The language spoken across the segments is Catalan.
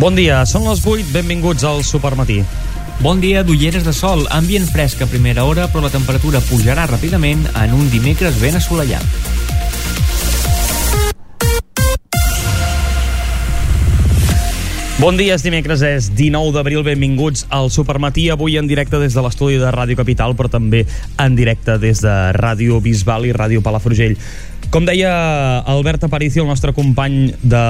Bon dia, són les 8, benvinguts al Supermatí. Bon dia d'ulleres de sol, ambient fresc a primera hora, però la temperatura pujarà ràpidament en un dimecres ben assolellat. Bon dia, és dimecres, és 19 d'abril, benvinguts al Supermatí, avui en directe des de l'estudi de Ràdio Capital, però també en directe des de Ràdio Bisbal i Ràdio Palafrugell. Com deia Albert Aparicio, el nostre company de,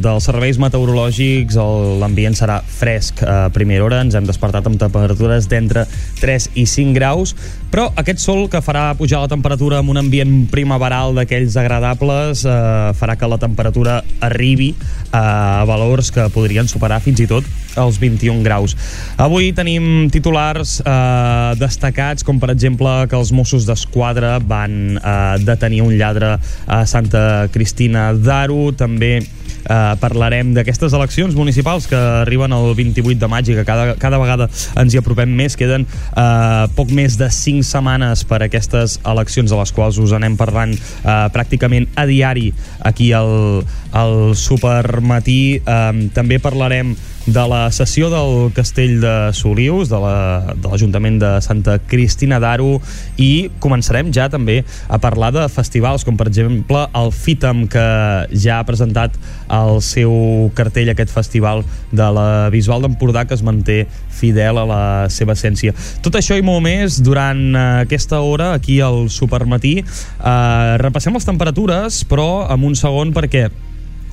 dels serveis meteorològics, l'ambient serà fresc a primera hora, ens hem despertat amb temperatures d'entre 3 i 5 graus, però aquest sol que farà pujar la temperatura en un ambient primaveral d'aquells agradables eh, farà que la temperatura arribi a valors que podrien superar fins i tot els 21 graus. Avui tenim titulars eh, destacats, com per exemple que els Mossos d'Esquadra van eh, detenir un lladre a Santa Cristina d'Aro, també eh, parlarem d'aquestes eleccions municipals que arriben el 28 de maig i que cada, cada vegada ens hi apropem més. Queden eh, poc més de 5 setmanes per a aquestes eleccions a les quals us anem parlant eh, pràcticament a diari aquí al, al Supermatí. Eh, també parlarem de la sessió del Castell de Solius, de l'Ajuntament la, de, de Santa Cristina d'Aro, i començarem ja també a parlar de festivals, com per exemple el FITAM, que ja ha presentat el seu cartell, aquest festival de la Bisbal d'Empordà, que es manté fidel a la seva essència. Tot això i molt més durant aquesta hora aquí al Supermatí. Eh, repassem les temperatures, però en un segon perquè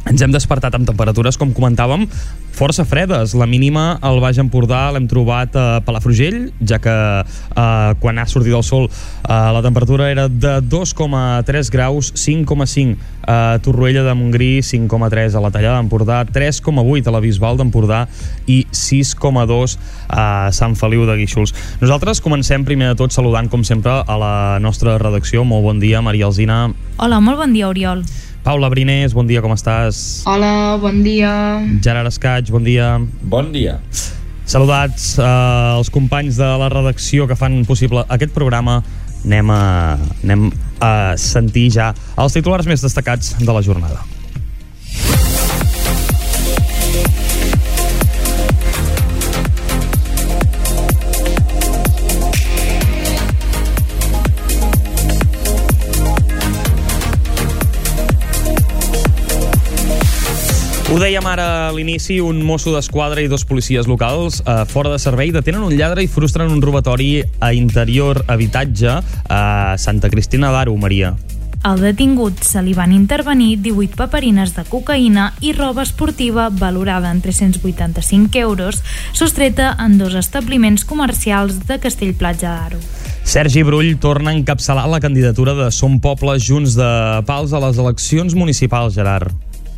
ens hem despertat amb temperatures, com comentàvem, força fredes. La mínima al Baix Empordà l'hem trobat a Palafrugell, ja que eh, quan ha sortit el sol eh, la temperatura era de 2,3 graus, 5,5 a Torroella de Montgrí, 5,3 a la Tallada d'Empordà, 3,8 a la Bisbal d'Empordà i 6,2 a Sant Feliu de Guíxols. Nosaltres comencem primer de tot saludant, com sempre, a la nostra redacció. Molt bon dia, Maria Alzina. Hola, molt bon dia, Oriol. Paula Brinés, bon dia, com estàs? Hola, bon dia. Gerard Escaig, bon dia. Bon dia. Saludats eh, els companys de la redacció que fan possible aquest programa. Anem a, anem a sentir ja els titulars més destacats de la jornada. Ho dèiem ara a l'inici, un mosso d'esquadra i dos policies locals eh, fora de servei detenen un lladre i frustren un robatori a interior habitatge a Santa Cristina d'Aro, Maria. Al detingut se li van intervenir 18 paperines de cocaïna i roba esportiva valorada en 385 euros, sostreta en dos establiments comercials de Castellplatja d'Aro. Sergi Brull torna a encapçalar la candidatura de Som Poble Junts de Pals a les eleccions municipals, Gerard.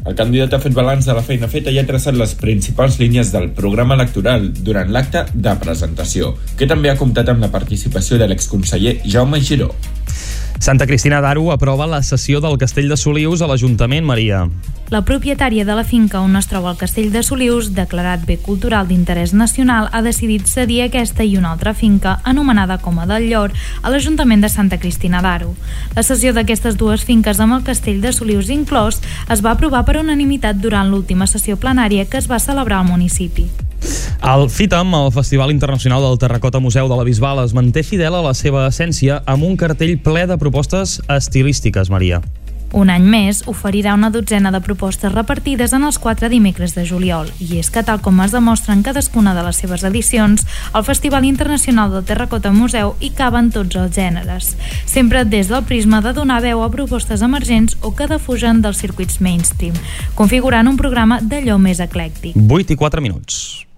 El candidat ha fet balanç de la feina feta i ha traçat les principals línies del programa electoral durant l'acte de presentació, que també ha comptat amb la participació de l'exconseller Jaume Giró. Santa Cristina d'Aro aprova la cessió del Castell de Solius a l'Ajuntament, Maria. La propietària de la finca on es troba el Castell de Solius, declarat bé cultural d'interès nacional, ha decidit cedir aquesta i una altra finca, anomenada com a del Llor, a l'Ajuntament de Santa Cristina d'Aro. La cessió d'aquestes dues finques amb el Castell de Solius inclòs es va aprovar per unanimitat durant l'última sessió plenària que es va celebrar al municipi. El FITAM, el Festival Internacional del Terracota Museu de la Bisbal, es manté fidel a la seva essència amb un cartell ple de propostes estilístiques, Maria. Un any més oferirà una dotzena de propostes repartides en els quatre dimecres de juliol, i és que, tal com es demostra en cadascuna de les seves edicions, al Festival Internacional del Terracota Museu hi caben tots els gèneres, sempre des del prisma de donar veu a propostes emergents o que defugen dels circuits mainstream, configurant un programa d'allò més eclèctic. 8 i 4 minuts.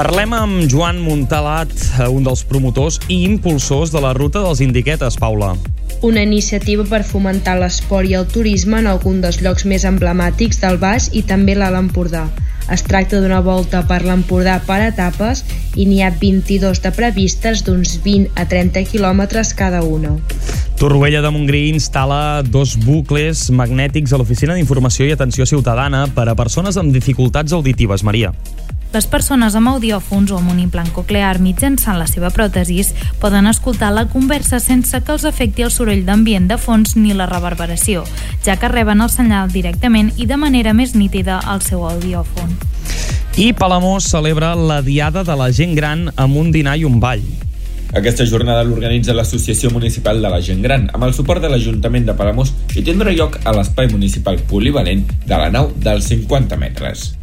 Parlem amb Joan Montalat, un dels promotors i impulsors de la ruta dels Indiquetes, Paula. Una iniciativa per fomentar l'esport i el turisme en algun dels llocs més emblemàtics del Baix i també l'Alt Empordà. Es tracta d'una volta per l'Empordà per etapes i n'hi ha 22 de previstes d'uns 20 a 30 quilòmetres cada una. Torroella de Montgrí instal·la dos bucles magnètics a l'Oficina d'Informació i Atenció Ciutadana per a persones amb dificultats auditives. Maria. Les persones amb audiòfons o amb un implant coclear mitjançant la seva pròtesis poden escoltar la conversa sense que els afecti el soroll d'ambient de fons ni la reverberació, ja que reben el senyal directament i de manera més nítida al seu audiòfon. I Palamós celebra la Diada de la Gent Gran amb un dinar i un ball. Aquesta jornada l'organitza l'Associació Municipal de la Gent Gran amb el suport de l'Ajuntament de Palamós i tindrà lloc a l'espai municipal polivalent de la nau dels 50 metres.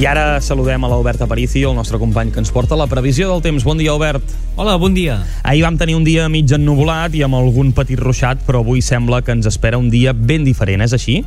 I ara saludem a l'Albert Aparicio, el nostre company que ens porta la previsió del temps. Bon dia, Albert. Hola, bon dia. Ahir vam tenir un dia mig ennuvolat i amb algun petit ruixat, però avui sembla que ens espera un dia ben diferent, és així?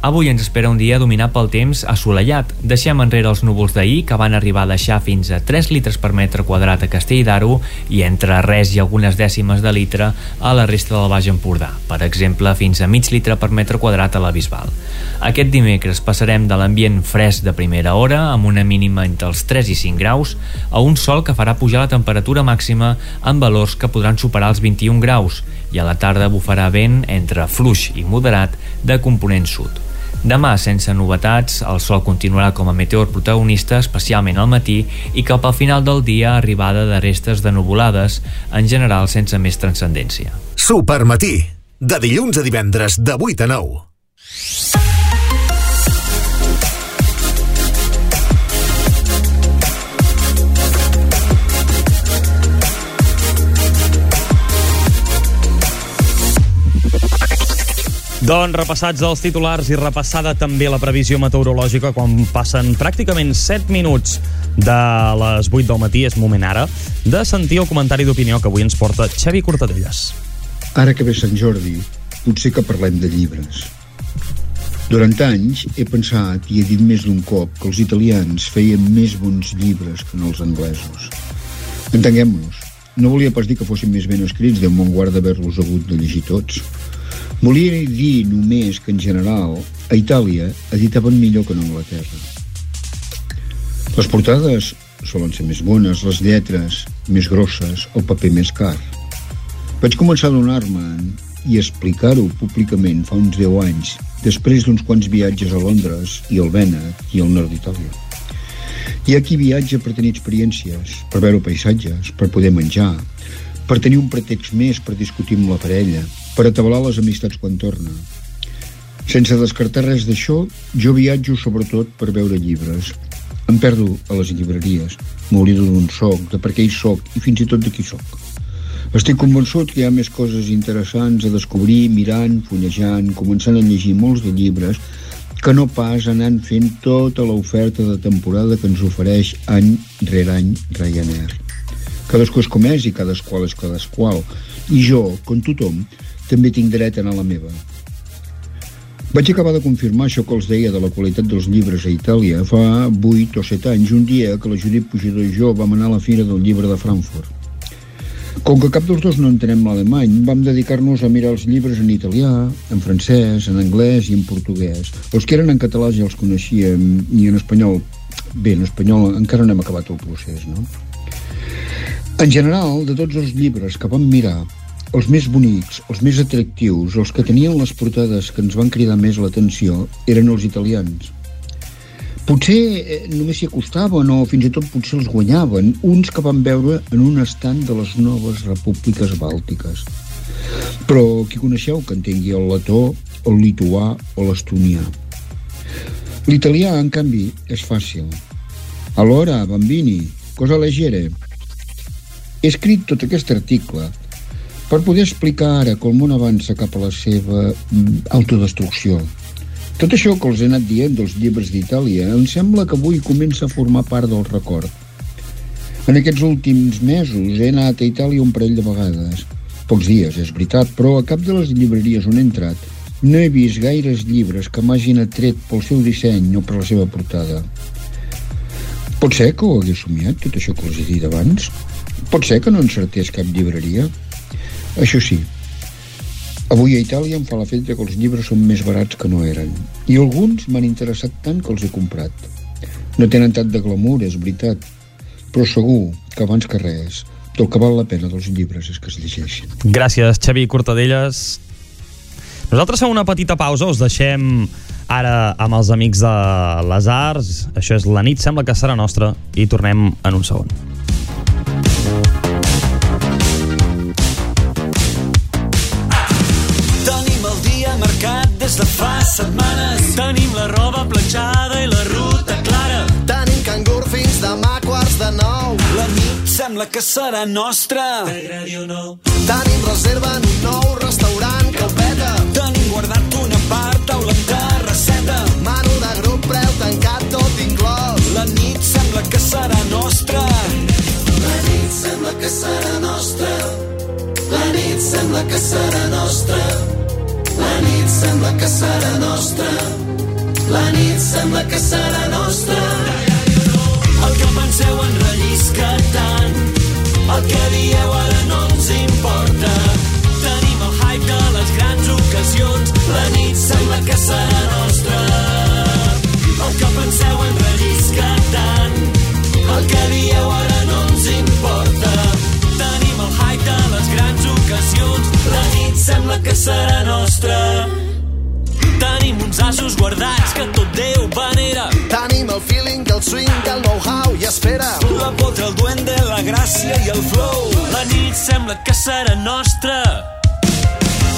Avui ens espera un dia dominat pel temps assolellat. Deixem enrere els núvols d'ahir, que van arribar a deixar fins a 3 litres per metre quadrat a Castell d'Aro i entre res i algunes dècimes de litre a la resta del Baix Empordà. Per exemple, fins a mig litre per metre quadrat a la Bisbal. Aquest dimecres passarem de l'ambient fresc de primera hora, amb una mínima entre els 3 i 5 graus, a un sol que farà pujar la temperatura màxima amb valors que podran superar els 21 graus i a la tarda bufarà vent entre fluix i moderat de component sud. Demà, sense novetats, el sol continuarà com a meteor protagonista, especialment al matí, i cap al final del dia arribada de restes de nuvolades, en general sense més transcendència. Supermatí, de dilluns a divendres de 8 a 9. Doncs repassats els titulars i repassada també la previsió meteorològica quan passen pràcticament 7 minuts de les 8 del matí, és moment ara, de sentir el comentari d'opinió que avui ens porta Xavi Cortadelles. Ara que ve Sant Jordi, potser que parlem de llibres. Durant anys he pensat i he dit més d'un cop que els italians feien més bons llibres que no els anglesos. Entenguem-nos, no volia pas dir que fossin més ben escrits, Déu me'n guarda haver-los hagut de llegir tots. Volia dir només que, en general, a Itàlia editaven millor que en Anglaterra. Les portades solen ser més bones, les lletres més grosses, el paper més car. Vaig començar a donar-me'n i explicar-ho públicament fa uns 10 anys, després d'uns quants viatges a Londres i al Vènet i al nord d'Itàlia. Hi ha qui viatja per tenir experiències, per veure paisatges, per poder menjar, per tenir un pretext més per discutir amb la parella, per atabalar les amistats quan torna. Sense descartar res d'això, jo viatjo sobretot per veure llibres. Em perdo a les llibreries, m'oblido d'on soc, de per què hi soc i fins i tot de qui soc. Estic convençut que hi ha més coses interessants a descobrir mirant, fullejant, començant a llegir molts de llibres que no pas anant fent tota l'oferta de temporada que ens ofereix any rere any Ryanair. Cadascú és com és i cadasqual és cadasqual. I jo, com tothom, també tinc dret a anar a la meva. Vaig acabar de confirmar això que els deia de la qualitat dels llibres a Itàlia fa 8 o 7 anys, un dia que la Judit Pujador i jo vam anar a la Fira del Llibre de Frankfurt. Com que cap dels dos no entenem l'alemany, vam dedicar-nos a mirar els llibres en italià, en francès, en anglès i en portuguès. Els que eren en català ja els coneixíem, i en espanyol, bé, en espanyol encara no hem acabat el procés, no? En general, de tots els llibres que vam mirar, els més bonics, els més atractius, els que tenien les portades que ens van cridar més l'atenció, eren els italians. Potser eh, només s'hi acostaven o fins i tot potser els guanyaven, uns que van veure en un estant de les noves repúbliques bàltiques. Però qui coneixeu que entengui el letó, el lituà o l'estonià? L'italià, en canvi, és fàcil. Allora, bambini, cosa leggere? He escrit tot aquest article per poder explicar ara que el món avança cap a la seva mm, autodestrucció, tot això que els he anat dient dels llibres d'Itàlia em sembla que avui comença a formar part del record. En aquests últims mesos he anat a Itàlia un parell de vegades. Pocs dies, és veritat, però a cap de les llibreries on he entrat no he vist gaires llibres que m'hagin atret pel seu disseny o per la seva portada. Pot ser que ho hagués somiat, tot això que us he dit abans? Pot ser que no encertés cap llibreria? Això sí, avui a Itàlia em fa l'efecte que els llibres són més barats que no eren. I alguns m'han interessat tant que els he comprat. No tenen tant de glamour, és veritat, però segur que abans que res el que val la pena dels llibres és que es llegeixin. Gràcies, Xavi Cortadelles. Nosaltres fem una petita pausa, us deixem ara amb els amics de les arts. Això és La nit sembla que serà nostra i tornem en un segon. Setmanes. Tenim la roba planxada i la ruta clara. Tenim cangur fins demà quarts de nou. La nit sembla que serà nostra. T'agradi o no? Tenim reserva en un nou restaurant que ho peta. Tenim guardat una part, taula amb terrasseta. Manu de grup, preu tancat, tot inclòs. La nit sembla que serà nostra. La nit sembla que serà nostra. La nit sembla que serà nostra. La nit sembla que serà nostra. La nit sembla que serà nostra. El que penseu en rellisca tant. El que dieu ara no ens importa. Tenim el hype de les grans ocasions. La nit sembla que serà nostra. Uns assos guardats que tot Déu venera. Tenim el feeling, el swing, el know-how i espera. La potra, el duende, la gràcia i el flow. La nit sembla que serà nostra.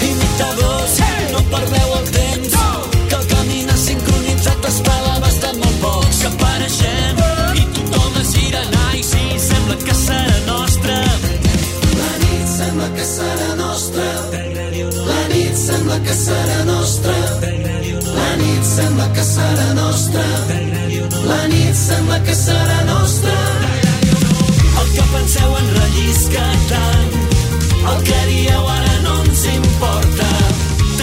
Imitadors, no perdeu el temps. Que el camina sincronitzat espela bastant molt pocs. Que apareixem i tothom es gira i sí, sembla que serà nostra. La nit sembla que serà nostra. La nit sembla que serà nostra. La nit sembla que serà nostra. La nit sembla que serà nostra. El que penseu en rellisca tant. El que dieu ara no ens importa.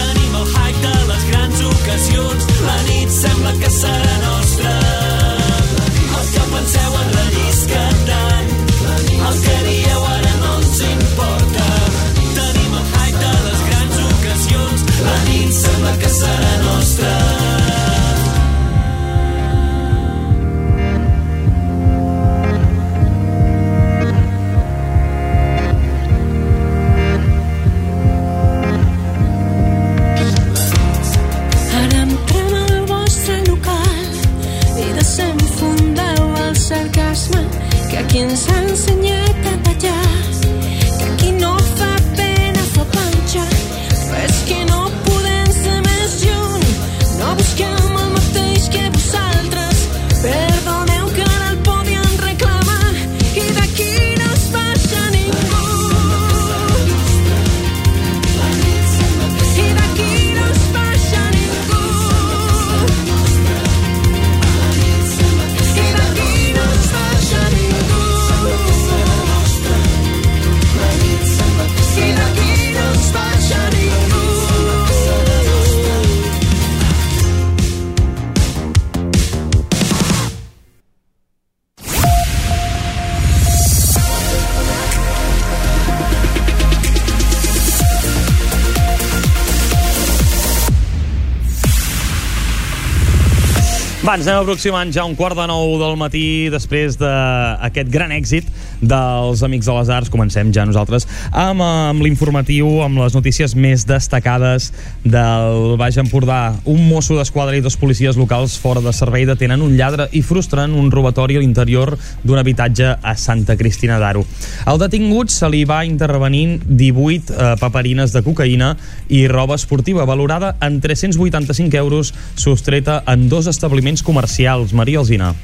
Tenim el hype de les grans ocasions. La nit sembla que serà nostra. Que aquí ens ha ensenyat ens anem aproximant ja un quart de nou del matí després d'aquest gran èxit dels Amics de les Arts. Comencem ja nosaltres amb, amb l'informatiu, amb les notícies més destacades del Baix Empordà. Un mosso d'esquadra i dos policies locals fora de servei detenen un lladre i frustren un robatori a l'interior d'un habitatge a Santa Cristina d'Aro. Al detingut se li va intervenint 18 eh, paperines de cocaïna i roba esportiva valorada en 385 euros sostreta en dos establiments comercials. Maria Alzina.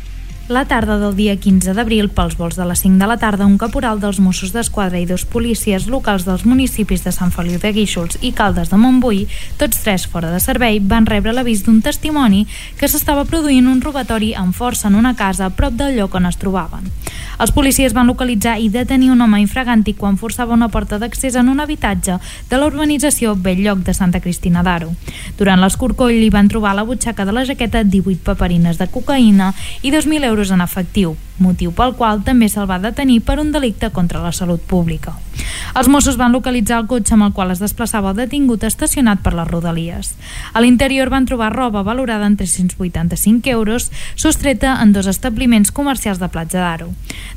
La tarda del dia 15 d'abril, pels vols de les 5 de la tarda, un caporal dels Mossos d'Esquadra i dos policies locals dels municipis de Sant Feliu de Guíxols i Caldes de Montbui, tots tres fora de servei, van rebre l'avís d'un testimoni que s'estava produint un robatori amb força en una casa a prop del lloc on es trobaven. Els policies van localitzar i detenir un home infragàntic quan forçava una porta d'accés en un habitatge de la urbanització Belllloc de Santa Cristina d'Aro. Durant l'escorcoll li van trobar a la butxaca de la jaqueta 18 paperines de cocaïna i 2.000 euros en efectiu. Motiu pel qual també se'l va detenir per un delicte contra la salut pública. Els Mossos van localitzar el cotxe amb el qual es desplaçava el detingut estacionat per les rodalies. A l'interior van trobar roba valorada en 385 euros, sostreta en dos establiments comercials de Platja d'Aro.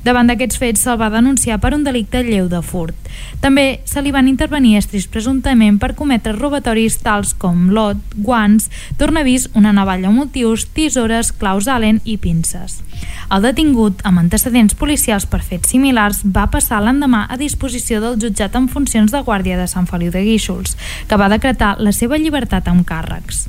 Davant d'aquests fets se'l va denunciar per un delicte lleu de furt. També se li van intervenir estris presumptament per cometre robatoris tals com lot, guants, tornavís, una navalla amb motius, tisores, claus Allen i pinces. El detingut, amb antecedents policials per fets similars, va passar l'endemà a disposició del jutjat en funcions de guàrdia de Sant Feliu de Guíxols, que va decretar la seva llibertat amb càrrecs.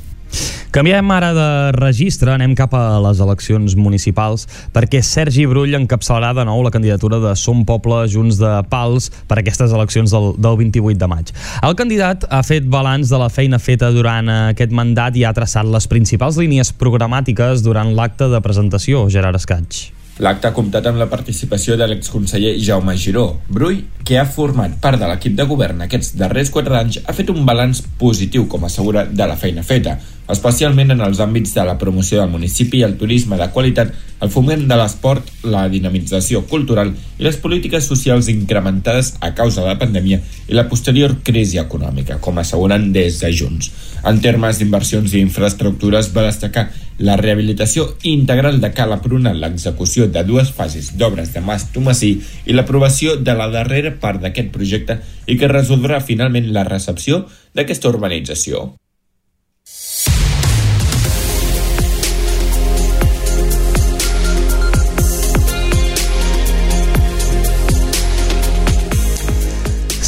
Canviem ara de registre, anem cap a les eleccions municipals, perquè Sergi Brull encapçalarà de nou la candidatura de Som Poble Junts de Pals per aquestes eleccions del, del 28 de maig. El candidat ha fet balanç de la feina feta durant aquest mandat i ha traçat les principals línies programàtiques durant l'acte de presentació, Gerard Escaig. L'acte ha comptat amb la participació de l'exconseller Jaume Giró. Brull, que ha format part de l'equip de govern aquests darrers quatre anys, ha fet un balanç positiu, com assegura, de la feina feta, especialment en els àmbits de la promoció del municipi, el turisme de qualitat, el foment de l'esport, la dinamització cultural i les polítiques socials incrementades a causa de la pandèmia i la posterior crisi econòmica, com asseguren des de Junts. En termes d'inversions i infraestructures va destacar la rehabilitació integral de Cala Pruna, l'execució de dues fases d'obres de Mas Tomassí i l'aprovació de la darrera part d'aquest projecte i que resoldrà finalment la recepció d'aquesta urbanització.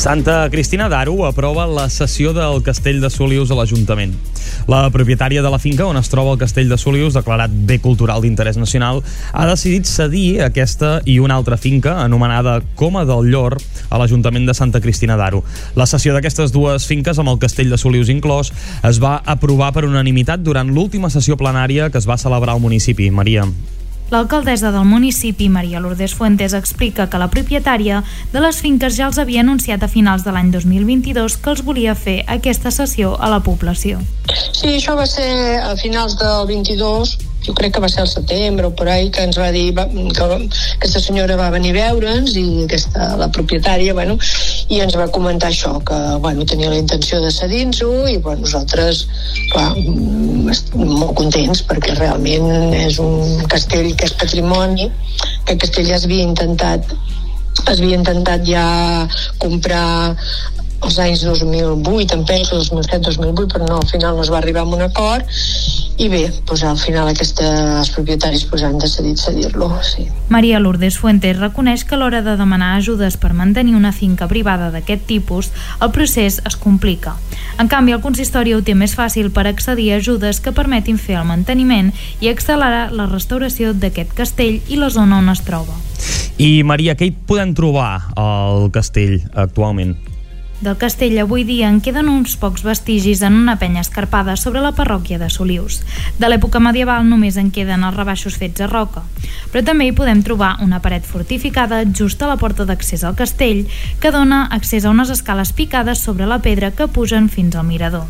Santa Cristina d'Aro aprova la cessió del castell de Solius a l'Ajuntament. La propietària de la finca on es troba el castell de Solius, declarat bé cultural d'interès nacional, ha decidit cedir aquesta i una altra finca, anomenada Coma del Llor, a l'Ajuntament de Santa Cristina d'Aro. La cessió d'aquestes dues finques, amb el castell de Solius inclòs, es va aprovar per unanimitat durant l'última sessió plenària que es va celebrar al municipi. Maria. L'alcaldessa del municipi, Maria Lourdes Fuentes, explica que la propietària de les finques ja els havia anunciat a finals de l'any 2022 que els volia fer aquesta sessió a la població. Sí, això va ser a finals del 22, jo crec que va ser al setembre o per ahí, que ens va dir va, que aquesta senyora va venir a veure'ns i aquesta, la propietària, bueno, i ens va comentar això, que bueno, tenia la intenció de cedir-nos-ho i bueno, nosaltres, clar, molt contents perquè realment és un castell que és patrimoni, que el castell ja es havia intentat es havia intentat ja comprar als anys 2008, em penso, 2007-2008, però no, al final no es va arribar a un acord i bé, doncs al final aquests propietaris doncs, han decidit cedir-lo, sí. Maria Lourdes Fuentes reconeix que a l'hora de demanar ajudes per mantenir una finca privada d'aquest tipus, el procés es complica. En canvi, el consistori ho té més fàcil per accedir a ajudes que permetin fer el manteniment i accelerar la restauració d'aquest castell i la zona on es troba. I Maria, què hi podem trobar al castell actualment? Del castell avui dia en queden uns pocs vestigis en una penya escarpada sobre la parròquia de Solius. De l'època medieval només en queden els rebaixos fets a roca, però també hi podem trobar una paret fortificada just a la porta d'accés al castell que dona accés a unes escales picades sobre la pedra que pugen fins al mirador.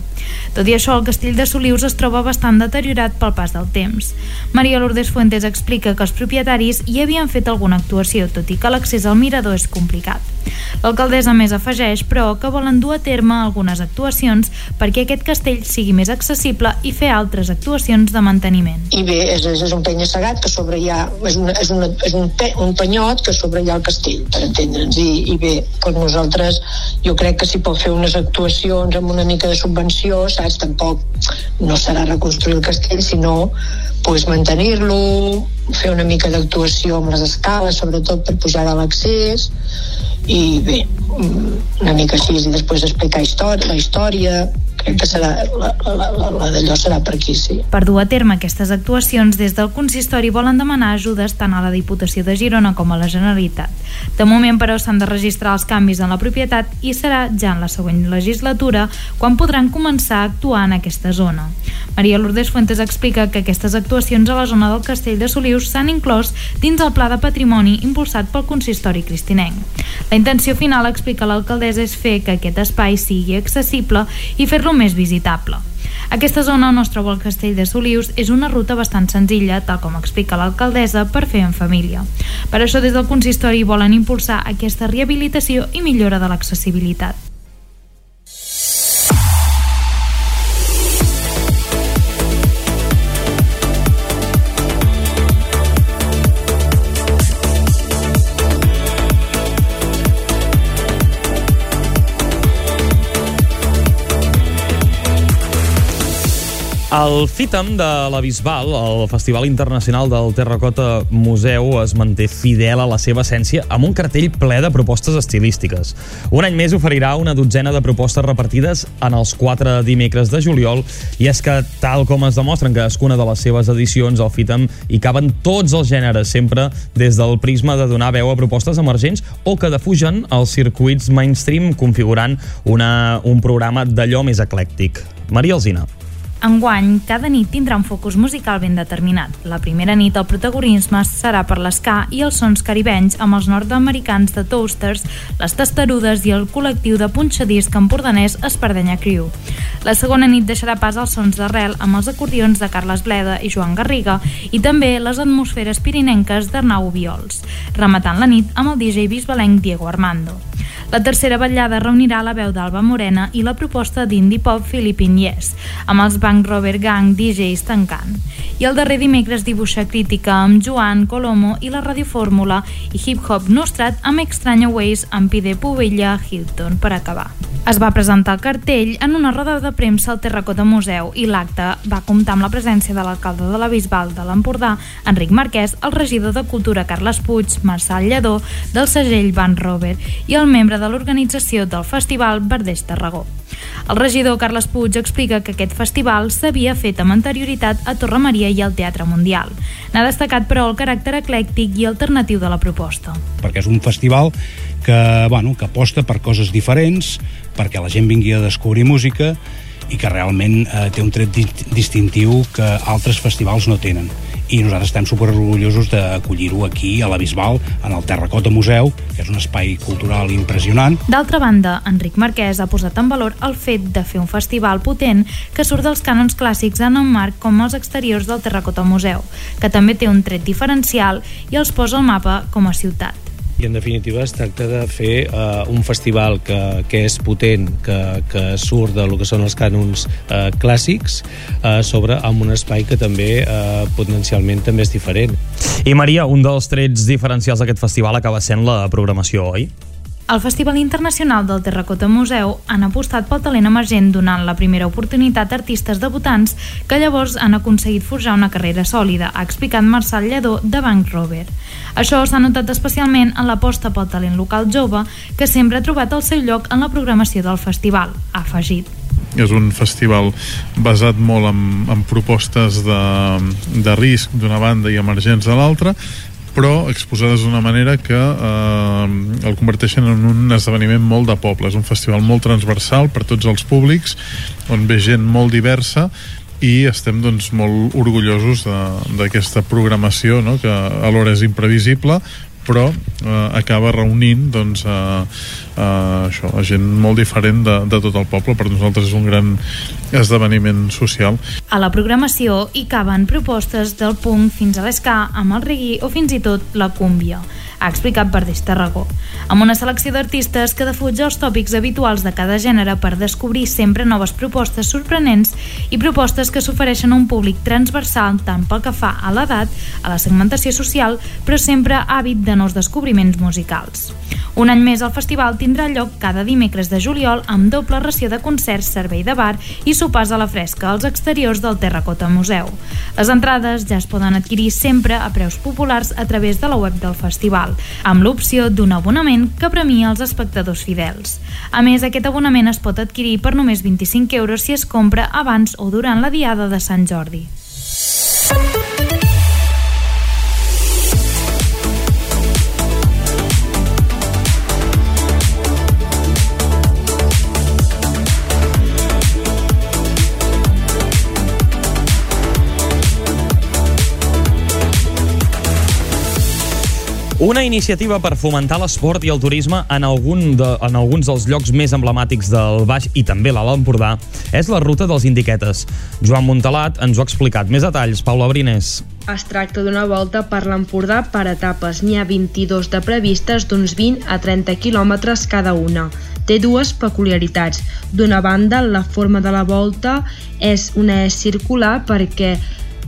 Tot i això, el castell de Solius es troba bastant deteriorat pel pas del temps. Maria Lourdes Fuentes explica que els propietaris hi havien fet alguna actuació, tot i que l'accés al mirador és complicat. L'alcaldessa més afegeix, però, que volen dur a terme algunes actuacions perquè aquest castell sigui més accessible i fer altres actuacions de manteniment. I bé, és, és un penya segat que sobre hi ha, és, una, és, una, és un, pe, un penyot que sobre hi ha el castell, per entendre'ns, i, i bé, doncs nosaltres jo crec que s'hi pot fer unes actuacions amb una mica de subvenció, saps? Tampoc no serà reconstruir el castell, sinó pues, mantenir-lo, fer una mica d'actuació amb les escales, sobretot per pujar de l'accés, i bé, una mica així i després explicar història, la història crec que serà, la, la, la, la d'allò serà per aquí, sí. Per dur a terme aquestes actuacions, des del consistori volen demanar ajudes tant a la Diputació de Girona com a la Generalitat. De moment, però, s'han de registrar els canvis en la propietat i serà ja en la següent legislatura quan podran començar a actuar en aquesta zona. Maria Lourdes Fuentes explica que aquestes actuacions a la zona del Castell de Solius s'han inclòs dins el Pla de Patrimoni impulsat pel consistori cristinenc. La intenció final, explica l'alcaldessa, és fer que aquest espai sigui accessible i fer-lo més visitable. Aquesta zona on es troba el castell de Solius és una ruta bastant senzilla, tal com explica l'alcaldessa, per fer en família. Per això des del consistori volen impulsar aquesta rehabilitació i millora de l'accessibilitat. El FITAM de la Bisbal, el Festival Internacional del Terracota Museu, es manté fidel a la seva essència amb un cartell ple de propostes estilístiques. Un any més oferirà una dotzena de propostes repartides en els quatre dimecres de juliol i és que, tal com es demostra en cadascuna de les seves edicions, al FITAM hi caben tots els gèneres, sempre des del prisma de donar veu a propostes emergents o que defugen els circuits mainstream configurant una, un programa d'allò més eclèctic. Maria Alzina. Enguany, cada nit tindrà un focus musical ben determinat. La primera nit el protagonisme serà per l'esca i els sons caribenys amb els nord-americans de Toasters, les testarudes i el col·lectiu de punxadisc empordanès Espardenya Crew. La segona nit deixarà pas als sons d'arrel amb els acordions de Carles Bleda i Joan Garriga i també les atmosferes pirinenques d'Arnau Viols, rematant la nit amb el DJ bisbalenc Diego Armando. La tercera vetllada reunirà la veu d'Alba Morena i la proposta d'indie pop Philippine Yes, amb els Bank Robert Gang DJs tancant. I el darrer dimecres dibuixa crítica amb Joan Colomo i la radiofórmula i hip-hop nostrat amb Extraña Ways amb Pide Pubella Hilton per acabar. Es va presentar el cartell en una roda de premsa al Terracota Museu i l'acte va comptar amb la presència de l'alcalde de la Bisbal de l'Empordà, Enric Marquès, el regidor de Cultura Carles Puig, Marçal Lledó, del segell Van Robert i el membre de l'organització del Festival Verdeix Tarragó. El regidor Carles Puig explica que aquest festival s'havia fet amb anterioritat a Torre Maria i al Teatre Mundial. N'ha destacat, però, el caràcter eclèctic i alternatiu de la proposta. Perquè és un festival que, bueno, que aposta per coses diferents, perquè la gent vingui a descobrir música i que realment eh, té un tret distintiu que altres festivals no tenen i nosaltres estem super orgullosos d'acollir-ho aquí a la Bisbal, en el Terracota Museu, que és un espai cultural impressionant. D'altra banda, Enric Marquès ha posat en valor el fet de fer un festival potent que surt dels cànons clàssics en un marc com els exteriors del Terracota Museu, que també té un tret diferencial i els posa al mapa com a ciutat i en definitiva es tracta de fer uh, un festival que, que és potent, que, que surt de lo que són els cànons uh, clàssics uh, sobre amb un espai que també uh, potencialment també és diferent. I Maria, un dels trets diferencials d'aquest festival acaba sent la programació, oi? El Festival Internacional del Terracota Museu han apostat pel talent emergent donant la primera oportunitat a artistes debutants que llavors han aconseguit forjar una carrera sòlida, ha explicat Marçal Lledó de Bank Robert. Això s'ha notat especialment en l'aposta pel talent local jove que sempre ha trobat el seu lloc en la programació del festival, ha afegit és un festival basat molt en, en propostes de, de risc d'una banda i emergents de l'altra però exposades d'una manera que eh, el converteixen en un esdeveniment molt de poble. És un festival molt transversal per tots els públics, on ve gent molt diversa i estem doncs, molt orgullosos d'aquesta programació no? que alhora és imprevisible però eh, acaba reunint doncs, eh, eh, això, gent molt diferent de, de tot el poble. Per nosaltres és un gran esdeveniment social. A la programació hi caben propostes del punk fins a l'esca, amb el reggae o fins i tot la cúmbia ha explicat Verdeix Tarragó, amb una selecció d'artistes que defuig els tòpics habituals de cada gènere per descobrir sempre noves propostes sorprenents i propostes que s'ofereixen a un públic transversal tant pel que fa a l'edat, a la segmentació social, però sempre hàbit de nous descobriments musicals. Un any més el festival tindrà lloc cada dimecres de juliol amb doble ració de concerts, servei de bar i sopars a la fresca als exteriors del Terracota Museu. Les entrades ja es poden adquirir sempre a preus populars a través de la web del festival amb l'opció d'un abonament que premia els espectadors fidels. A més, aquest abonament es pot adquirir per només 25 euros si es compra abans o durant la diada de Sant Jordi. Una iniciativa per fomentar l'esport i el turisme en, algun de, en alguns dels llocs més emblemàtics del Baix i també l'Alt Empordà és la ruta dels Indiquetes. Joan Montalat ens ho ha explicat. Més detalls, Paula Brines. Es tracta d'una volta per l'Empordà per etapes. N'hi ha 22 de previstes d'uns 20 a 30 quilòmetres cada una. Té dues peculiaritats. D'una banda, la forma de la volta és una circular perquè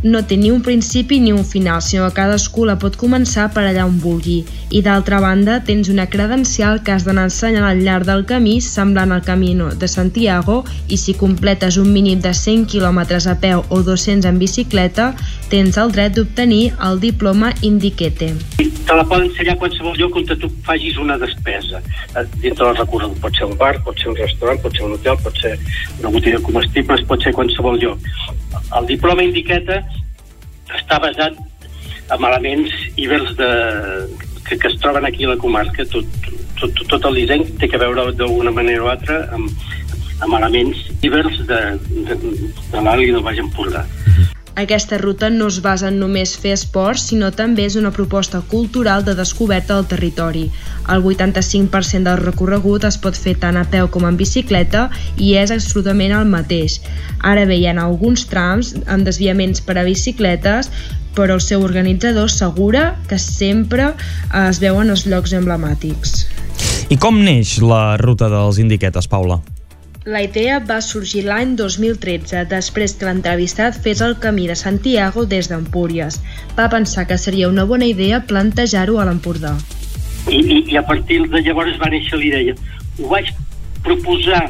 no té ni un principi ni un final, sinó que cadascú la pot començar per allà on vulgui. I d'altra banda, tens una credencial que has d'anar ensenyant al llarg del camí, semblant al Camino de Santiago, i si completes un mínim de 100 km a peu o 200 en bicicleta, tens el dret d'obtenir el diploma Indiquete. Te la poden ensenyar a qualsevol lloc on tu facis una despesa. Eh, Dintre del recorregut pot ser un bar, pot ser un restaurant, pot ser un hotel, pot ser una botiga de comestibles, pot ser qualsevol lloc. El diploma Indiqueta està basat en elements ibers de, que, que es troben aquí a la comarca. Tot, tot, tot, el disseny té que veure d'alguna manera o altra amb, amb elements ibers de, de, de l'Alt i del Baix Empordà. Aquesta ruta no es basa en només fer esport, sinó també és una proposta cultural de descoberta del territori. El 85% del recorregut es pot fer tant a peu com en bicicleta i és absolutament el mateix. Ara bé, hi ha alguns trams amb desviaments per a bicicletes, però el seu organitzador assegura que sempre es veuen els llocs emblemàtics. I com neix la ruta dels Indiquetes, Paula? La idea va sorgir l'any 2013, després que l'entrevistat fes el camí de Santiago des d'Empúries. Va pensar que seria una bona idea plantejar-ho a l'Empordà. I, i, I a partir de llavors va néixer l'idea. Ho vaig proposar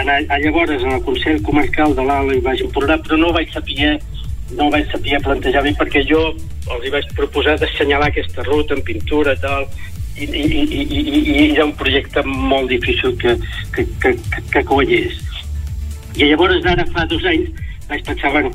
en, a, llavors en el Consell Comarcal de l'Alt i Baix Empordà, però no vaig saber no vaig saber plantejar bé perquè jo els hi vaig proposar d'assenyalar aquesta ruta en pintura tal, i, i, i, i, era un projecte molt difícil que, que, que, que, que coallés. I llavors ara fa dos anys vaig pensar, bueno,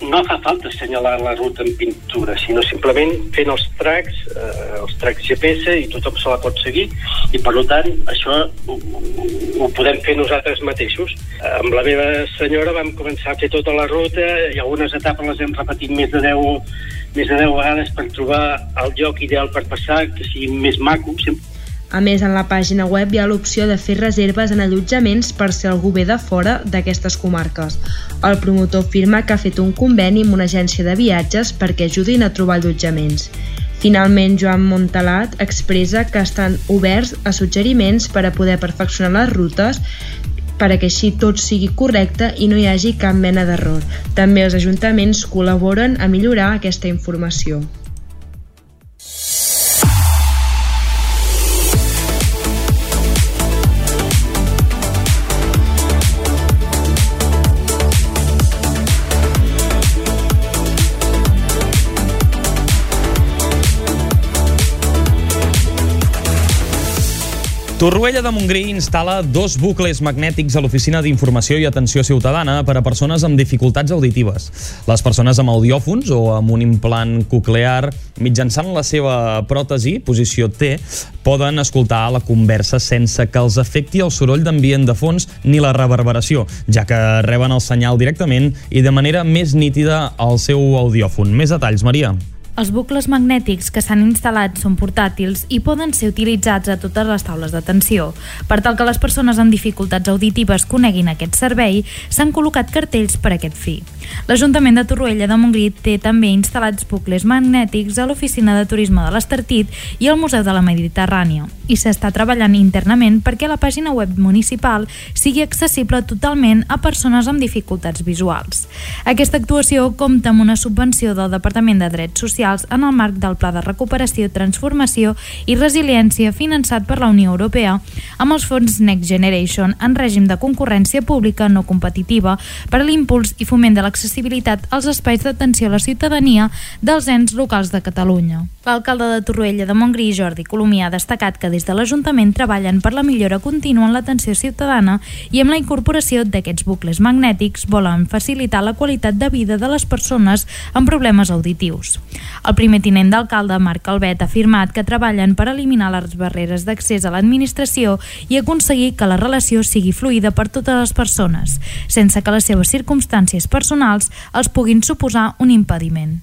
no fa falta assenyalar la ruta en pintura, sinó simplement fent els tracks, eh, els tracks GPS i tothom se la pot seguir i per tant això ho, ho podem fer nosaltres mateixos. Amb la meva senyora vam començar a fer tota la ruta i algunes etapes les hem repetit més de 10, més de 10 vegades per trobar el lloc ideal per passar, que sigui més maco, sempre a més, en la pàgina web hi ha l'opció de fer reserves en allotjaments per si algú ve de fora d'aquestes comarques. El promotor afirma que ha fet un conveni amb una agència de viatges perquè ajudin a trobar allotjaments. Finalment, Joan Montalat expressa que estan oberts a suggeriments per a poder perfeccionar les rutes perquè així tot sigui correcte i no hi hagi cap mena d'error. També els ajuntaments col·laboren a millorar aquesta informació. Torroella de Montgrí instal·la dos bucles magnètics a l'Oficina d'Informació i Atenció Ciutadana per a persones amb dificultats auditives. Les persones amb audiòfons o amb un implant coclear, mitjançant la seva pròtesi, posició T, poden escoltar la conversa sense que els afecti el soroll d'ambient de fons ni la reverberació, ja que reben el senyal directament i de manera més nítida al seu audiòfon. Més detalls, Maria. Els bucles magnètics que s'han instal·lat són portàtils i poden ser utilitzats a totes les taules d'atenció. Per tal que les persones amb dificultats auditives coneguin aquest servei, s'han col·locat cartells per a aquest fi. L'Ajuntament de Torroella de Montgrí té també instal·lats bucles magnètics a l'Oficina de Turisme de l'Estartit i al Museu de la Mediterrània i s'està treballant internament perquè la pàgina web municipal sigui accessible totalment a persones amb dificultats visuals. Aquesta actuació compta amb una subvenció del Departament de Drets Socials en el marc del Pla de Recuperació, Transformació i Resiliència finançat per la Unió Europea amb els fons Next Generation en règim de concurrència pública no competitiva per a l'impuls i foment de l'accessibilitat als espais d'atenció a la ciutadania dels ens locals de Catalunya. L'alcalde de Torroella de Montgrí, Jordi Colomí, ha destacat que des de l'Ajuntament treballen per la millora contínua en l'atenció ciutadana i amb la incorporació d'aquests bucles magnètics volen facilitar la qualitat de vida de les persones amb problemes auditius. El primer tinent d'alcalde, Marc Calvet, ha afirmat que treballen per eliminar les barreres d'accés a l'administració i aconseguir que la relació sigui fluida per totes les persones, sense que les seves circumstàncies personals els puguin suposar un impediment.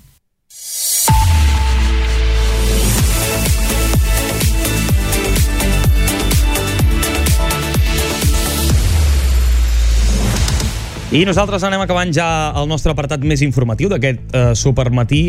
I nosaltres anem acabant ja el nostre apartat més informatiu d'aquest eh, supermatí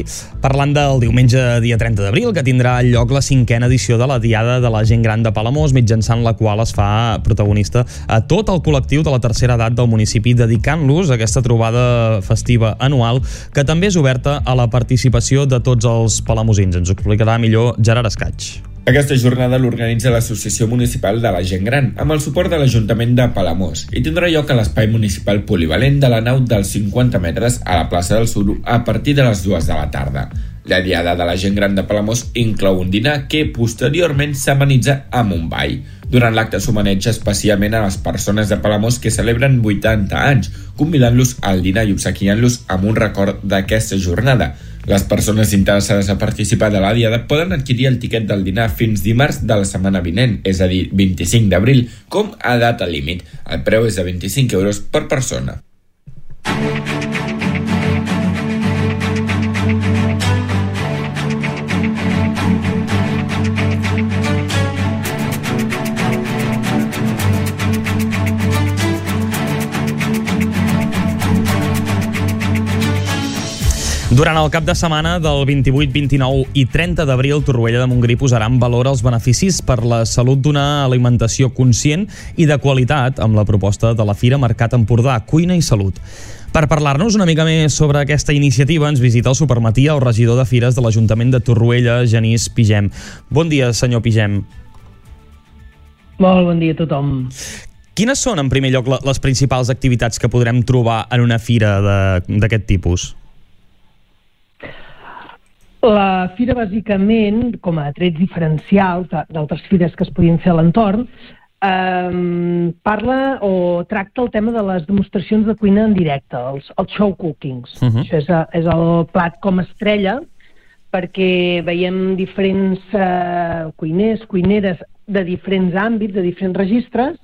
parlant del diumenge dia 30 d'abril que tindrà lloc la cinquena edició de la Diada de la Gent Gran de Palamós mitjançant la qual es fa protagonista a tot el col·lectiu de la tercera edat del municipi dedicant-los a aquesta trobada festiva anual que també és oberta a la participació de tots els palamosins. Ens ho explicarà millor Gerard Escaig. Aquesta jornada l'organitza l'Associació Municipal de la Gent Gran, amb el suport de l'Ajuntament de Palamós, i tindrà lloc a l'espai municipal polivalent de la nau dels 50 metres a la plaça del Suro a partir de les dues de la tarda. La Diada de la Gent Gran de Palamós inclou un dinar que posteriorment s'amenitza amb un ball. Durant l'acte s'homenatja especialment a les persones de Palamós que celebren 80 anys, convidant-los al dinar i obsequiant-los amb un record d'aquesta jornada. Les persones interessades a participar de la Diada poden adquirir el tiquet del dinar fins dimarts de la setmana vinent, és a dir, 25 d'abril, com a data límit. El preu és de 25 euros per persona. Durant el cap de setmana del 28, 29 i 30 d'abril, Torroella de Montgrí posarà en valor els beneficis per la salut d'una alimentació conscient i de qualitat amb la proposta de la Fira Mercat Empordà, Cuina i Salut. Per parlar-nos una mica més sobre aquesta iniciativa ens visita el Supermatí el regidor de Fires de l'Ajuntament de Torroella, Genís Pigem. Bon dia, senyor Pigem. Molt bon dia a tothom. Quines són, en primer lloc, les principals activitats que podrem trobar en una fira d'aquest tipus? La fira, bàsicament, com a trets diferencials d'altres fires que es podien fer a l'entorn, eh, parla o tracta el tema de les demostracions de cuina en directe, els, els show cookings. Uh -huh. Això és, és el plat com estrella, perquè veiem diferents eh, cuiners, cuineres de diferents àmbits, de diferents registres,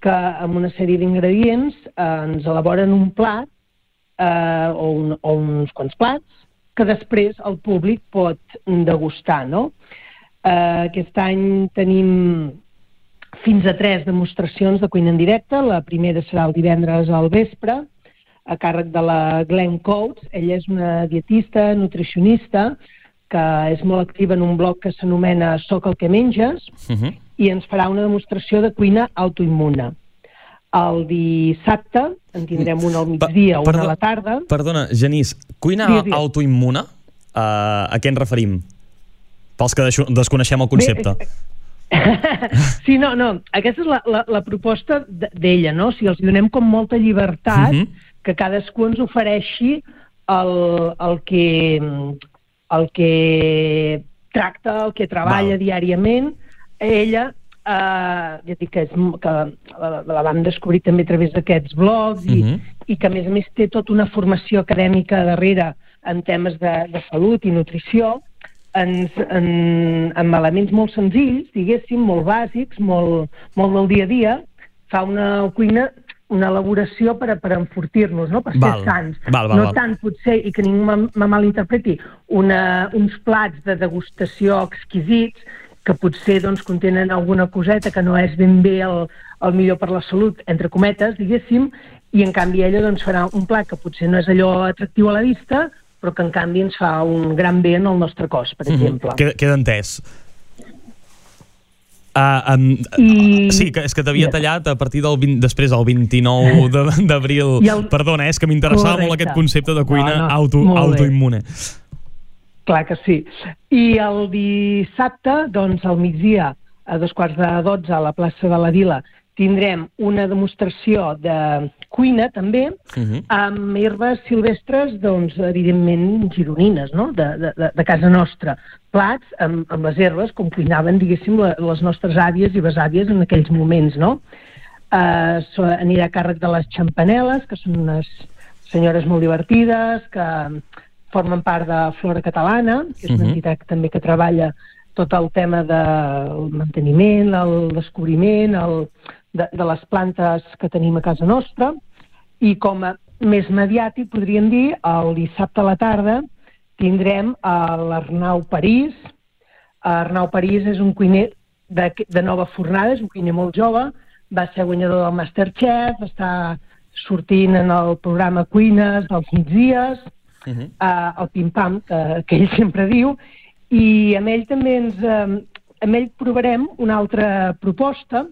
que amb una sèrie d'ingredients eh, ens elaboren un plat eh, o, un, o uns quants plats que després el públic pot degustar, no? Eh, aquest any tenim fins a tres demostracions de cuina en directe. La primera serà el divendres al vespre, a càrrec de la Glenn Coates. Ella és una dietista, nutricionista, que és molt activa en un blog que s'anomena Soc el que menges, uh -huh. i ens farà una demostració de cuina autoimmune. El dissabte en tindrem una al migdia, una a la tarda. Perdona, Genís, cuina Sí, sí. autoimmune, uh, a què ens referim? Pels que deixo- desconeixem el concepte. Bé, Sí, no, no, aquesta és la, la, la proposta d'ella, no? Si els donem com molta llibertat, Mhm. que cadascú ens ofereixi el, el que el que tracta, el que treballa Val. diàriament, ella eh, ja dic que, és, que la, la vam descobrir també a través d'aquests blogs i, Mhm. i que a més a més té tota una formació acadèmica darrere en temes de, de salut i nutrició, ens, en, amb elements molt senzills, diguéssim, molt bàsics, molt, molt del dia a dia, fa una cuina una elaboració per, a- per enfortir-nos, no? per ser Val. sants. Val, val, no val. tant, potser, i que ningú me, me malinterpreti, una, uns plats de degustació exquisits que potser doncs, contenen alguna coseta que no és ben bé el, el millor per la salut, entre cometes, diguéssim, i en canvi ella doncs, farà un plat que potser no és allò atractiu a la vista, però que en canvi ens fa un gran bé en el nostre cos, per exemple. Mhm. Queda, queda entès. Uh, um, I- Sí, que és que t'havia tallat a partir del 20, després del 29 de- d'abril. El- Perdona, eh, és que m'interessava molt aquest concepte de cuina No, no, auto, autoimmune. Clar que sí. I el dissabte, doncs, al migdia, a dos quarts de dotze, a la plaça de la Vila, tindrem una demostració de cuina, també, amb herbes silvestres, doncs, evidentment, gironines, no?, de, de, de- casa nostra. Plats amb, amb les herbes, com cuinaven, diguéssim, les nostres àvies i besàvies en aquells moments, no? So, anirà a càrrec de les xampaneles, que són unes senyores molt divertides, que formen part de Flora Catalana, que és una Mhm. entitat també que treballa tot el tema del manteniment, el descobriment, el, de, de les plantes que tenim a casa nostra, i com a més mediàtic, podríem dir, el dissabte a la tarda tindrem l'Arnau París. Arnau París és un cuiner de, de nova fornada, és un cuiner molt jove, va ser guanyador del Masterchef, està sortint en el programa Cuines dels migdies, uh -huh. uh, el pim-pam, que, que ell sempre diu, i amb ell també ens... Eh, amb ell provarem una altra proposta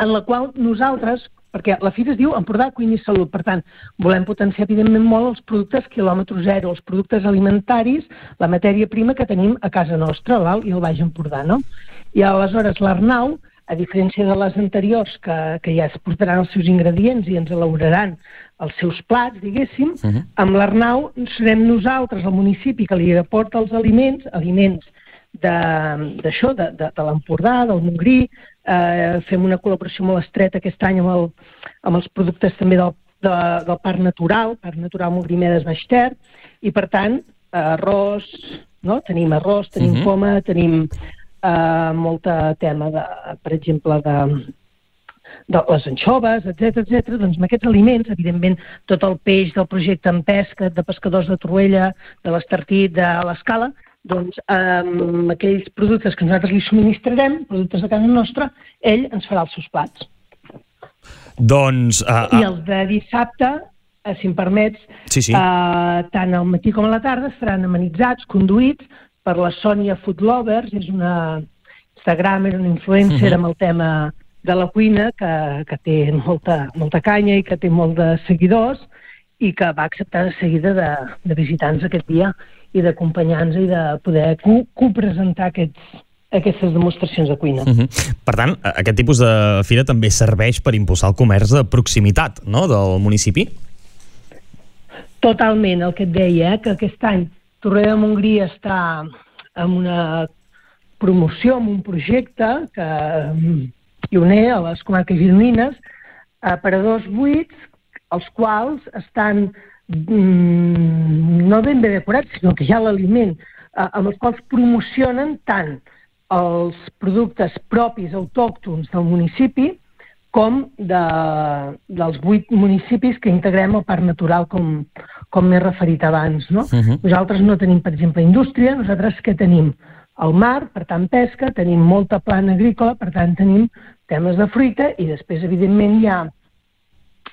en la qual nosaltres, perquè la fira es diu Empordà Cuina i Salut, per tant, volem potenciar evidentment molt els productes quilòmetre zero, els productes alimentaris, la matèria prima que tenim a casa nostra, l'Alt i el Baix Empordà, no? I aleshores l'Arnau, a diferència de les anteriors, que, que ja es portaran els seus ingredients i ens elaboraran els seus plats, diguéssim, uh -huh. amb l'Arnau serem nosaltres, el municipi, que li aporta els aliments, aliments d'això, de, de, de l'Empordà, del Montgrí, eh, fem una col·laboració molt estreta aquest any amb, el, amb els productes també del, de, del Parc Natural, Parc Natural Montgrí Medes Baix Ter, i per tant, arròs, no? tenim arròs, tenim uh -huh. poma, tenim eh, molta tema, de, per exemple, de, de les anxoves, etc etc. doncs amb aquests aliments, evidentment, tot el peix del projecte en pesca, de pescadors de Truella, de l'Estartit, de l'Escala, doncs amb aquells productes que nosaltres li subministrarem, productes de casa nostra, ell ens farà els seus plats. Doncs... Uh, uh... I els de dissabte, uh, si em permets, sí, sí. Uh, tant al matí com a la tarda estaran amenitzats, conduïts per la Sònia Food Lovers, és una Instagramer, una influencer uh Mhm. -huh. amb el tema de la cuina que, que té molta, molta canya i que té molt de seguidors i que va acceptar de seguida de, de visitar-nos aquest dia i d'acompanyar-nos i de poder co- copresentar aquests, aquestes demostracions de cuina. Uh -huh. Per tant, aquest tipus de fira també serveix per impulsar el comerç de proximitat no? del municipi? Totalment, el que et deia, eh, que aquest any Torrella de Montgrí està amb una promoció, amb un projecte que mm, pioner a les comarques gironines, eh, per a dos buits, els quals estan mm, no ben bé decorats, sinó que ha l'aliment, eh, amb els quals promocionen tant els productes propis autòctons del municipi com de, dels vuit municipis que integrem al Parc Natural, com, com m'he referit abans. No? Uh -huh. Nosaltres no tenim, per exemple, indústria, nosaltres que tenim el mar, per tant pesca, tenim molta plana agrícola, per tant tenim temes de fruita i després, evidentment, hi ha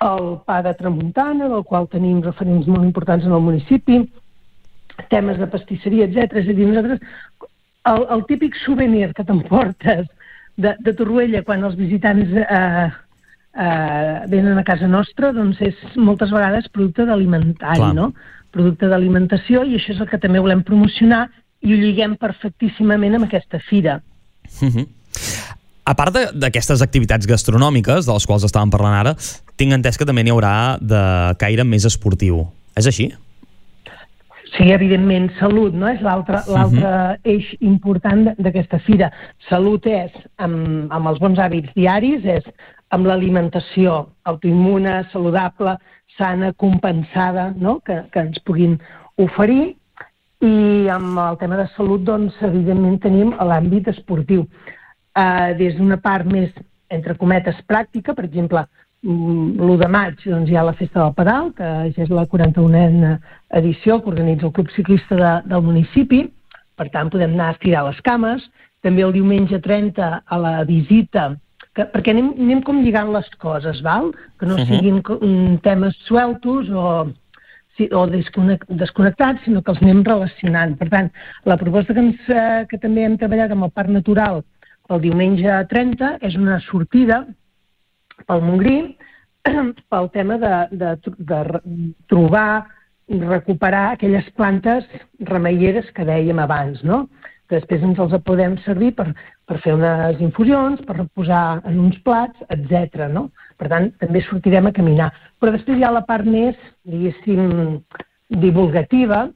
el pa de tramuntana, del qual tenim referents molt importants en el municipi, temes de pastisseria, etc. És a dir, nosaltres, el, el típic souvenir que t'emportes de, de Torroella quan els visitants eh, eh, venen a casa nostra, doncs és moltes vegades producte d'alimentari, Clar. no? Producte d'alimentació i això és el que també volem promocionar i ho lliguem perfectíssimament amb aquesta fira. Uh -huh. A part de- d'aquestes activitats gastronòmiques, de les quals estàvem parlant ara, tinc entès que també n'hi haurà de caire més esportiu. És així? Sí, evidentment, salut, no? És l'altre l'altre eix important d'aquesta fira. Salut és amb, amb els bons hàbits diaris, és amb l'alimentació autoimmune, saludable, sana, compensada, no? que, que ens puguin oferir. I amb el tema de salut, doncs, evidentment, tenim l'àmbit esportiu. Uh, des d'una part més, entre cometes, pràctica, per exemple, mm, l'1 de maig doncs, hi ha la Festa del Pedal, que ja és la 41a edició que organitza el Club Ciclista de, del municipi, per tant podem anar a estirar les cames, també el diumenge 30 a la visita, que, perquè anem, anem com lligant les coses, val? que no Mhm. siguin co- mm, temes sueltos o, sí, o desconnectats, sinó que els anem relacionant. Per tant, la proposta que, ens, eh, que també hem treballat amb el Parc Natural pel diumenge 30 és una sortida pel Montgrí pel tema de, de, de re- trobar, recuperar aquelles plantes remeieres que dèiem abans, no? Que després ens els podem servir per, per fer unes infusions, per reposar en uns plats, etc. No? Per tant, també sortirem a caminar. Però després hi ha la part més, diguéssim, divulgativa,